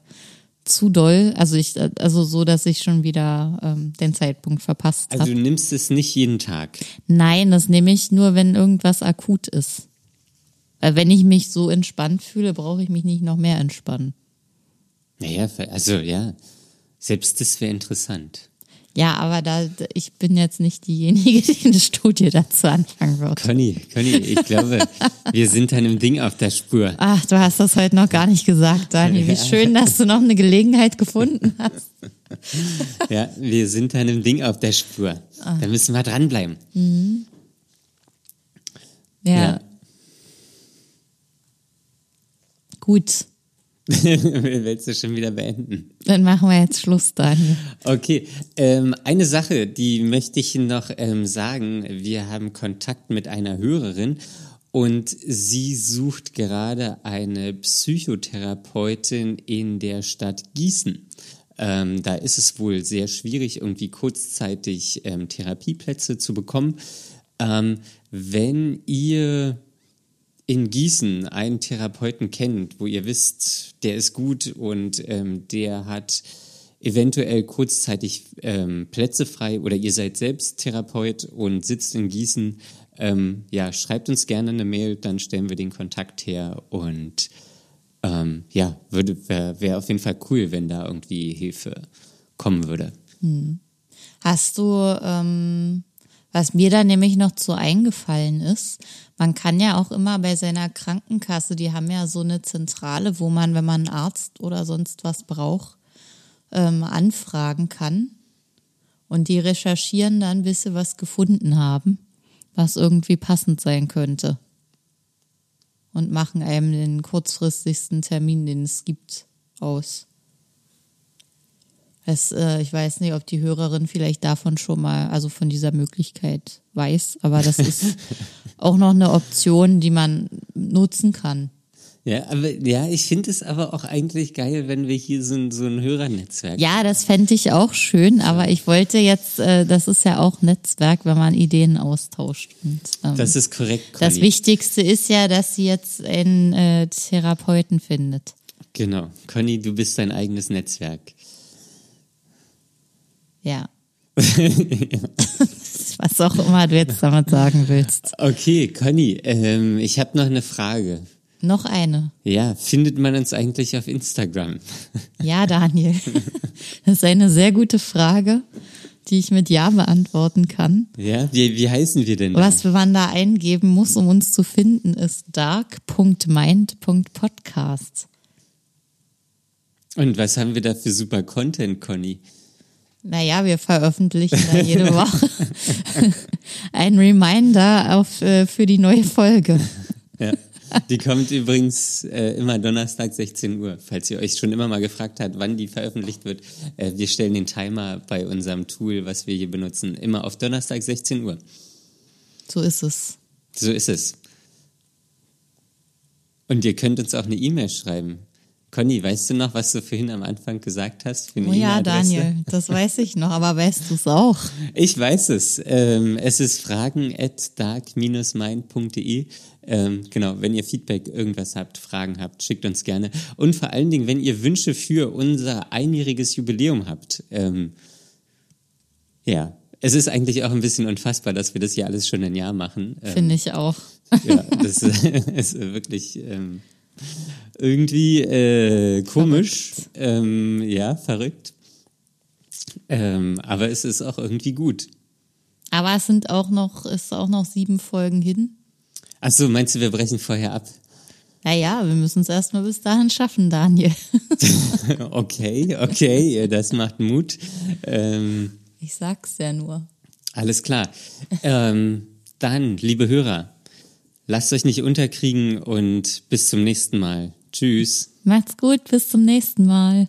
zu doll. Also ich, also so, dass ich schon wieder ähm, den Zeitpunkt verpasst Also habe. du nimmst es nicht jeden Tag. Nein, das nehme ich nur, wenn irgendwas akut ist. Weil wenn ich mich so entspannt fühle, brauche ich mich nicht noch mehr entspannen. Naja, also ja, selbst das wäre interessant. Ja, aber da ich bin jetzt nicht diejenige, die eine Studie dazu anfangen wird. Conny, Conny, ich glaube, wir sind einem Ding auf der Spur. Ach, du hast das heute noch gar nicht gesagt, Dani. Wie schön, dass du noch eine Gelegenheit gefunden hast. Ja, wir sind einem Ding auf der Spur. Da müssen wir dranbleiben. Ja. Ja. Gut. Willst du schon wieder beenden? Dann machen wir jetzt Schluss, Daniel. Okay, ähm, eine Sache, die möchte ich noch ähm, sagen. Wir haben Kontakt mit einer Hörerin und sie sucht gerade eine Psychotherapeutin in der Stadt Gießen. Ähm, da ist es wohl sehr schwierig, irgendwie kurzzeitig ähm, Therapieplätze zu bekommen. Ähm, wenn ihr in Gießen einen Therapeuten kennt, wo ihr wisst, der ist gut und ähm, der hat eventuell kurzzeitig ähm, Plätze frei oder ihr seid selbst Therapeut und sitzt in Gießen, ähm, ja, schreibt uns gerne eine Mail, dann stellen wir den Kontakt her und ähm, ja, wäre wär auf jeden Fall cool, wenn da irgendwie Hilfe kommen würde. Hast du, ähm, was mir da nämlich noch zu eingefallen ist, man kann ja auch immer bei seiner Krankenkasse, die haben ja so eine Zentrale, wo man, wenn man einen Arzt oder sonst was braucht, ähm, anfragen kann. Und die recherchieren dann, bis sie was gefunden haben, was irgendwie passend sein könnte. Und machen einem den kurzfristigsten Termin, den es gibt, aus. Es, äh, ich weiß nicht, ob die Hörerin vielleicht davon schon mal, also von dieser Möglichkeit weiß, aber das ist auch noch eine Option, die man nutzen kann. Ja, aber ja, ich finde es aber auch eigentlich geil, wenn wir hier so ein, so ein Hörernetzwerk Ja, das fände ich auch schön, aber ich wollte jetzt, äh, das ist ja auch Netzwerk, wenn man Ideen austauscht. Und, ähm, Das ist korrekt, das Conny. Wichtigste ist ja, dass sie jetzt einen äh, Therapeuten findet. Genau. Conny, du bist dein eigenes Netzwerk. Ja. Was auch immer du jetzt damit sagen willst. Okay, Conny, ähm, ich habe noch eine Frage. Noch eine. Ja, findet man uns eigentlich auf Instagram? Ja, Daniel. Das ist eine sehr gute Frage, die ich mit Ja beantworten kann. Ja, wie, wie heißen wir denn? da? Was man da eingeben muss, um uns zu finden, ist dark.mind.podcast. Und was haben wir da für super Content, Conny? Naja, wir veröffentlichen da jede Woche ein Reminder auf, äh, für die neue Folge. Ja. Die kommt übrigens äh, immer Donnerstag 16 Uhr, falls ihr euch schon immer mal gefragt habt, wann die veröffentlicht wird. Äh, wir stellen den Timer bei unserem Tool, was wir hier benutzen, immer auf Donnerstag 16 Uhr. So ist es. So ist es. Und ihr könnt uns auch eine E-Mail schreiben. Conny, weißt du noch, was du vorhin am Anfang gesagt hast? Oh ja? Daniel, das weiß ich noch, aber weißt du es auch? Ich weiß es. Ähm, es ist fragen at dark-mind.de. Ähm, genau, wenn ihr Feedback, irgendwas habt, Fragen habt, schickt uns gerne. Und vor allen Dingen, wenn ihr Wünsche für unser einjähriges Jubiläum habt. Ähm, ja, es ist eigentlich auch ein bisschen unfassbar, dass wir das hier alles schon ein Jahr machen. Ähm, Finde ich auch. Ja, das ist wirklich ähm, irgendwie äh, komisch. Ähm, ja, verrückt. Ähm, aber es ist auch irgendwie gut. Aber es sind auch noch, ist auch noch sieben Folgen hin. Achso, meinst du, wir brechen vorher ab? Naja, wir müssen es erstmal bis dahin schaffen, Daniel. okay, okay, das macht Mut. Ähm, Ich sag's ja nur. alles klar. Ähm, dann, liebe Hörer, lasst euch nicht unterkriegen und bis zum nächsten Mal. Tschüss. Macht's gut, bis zum nächsten Mal.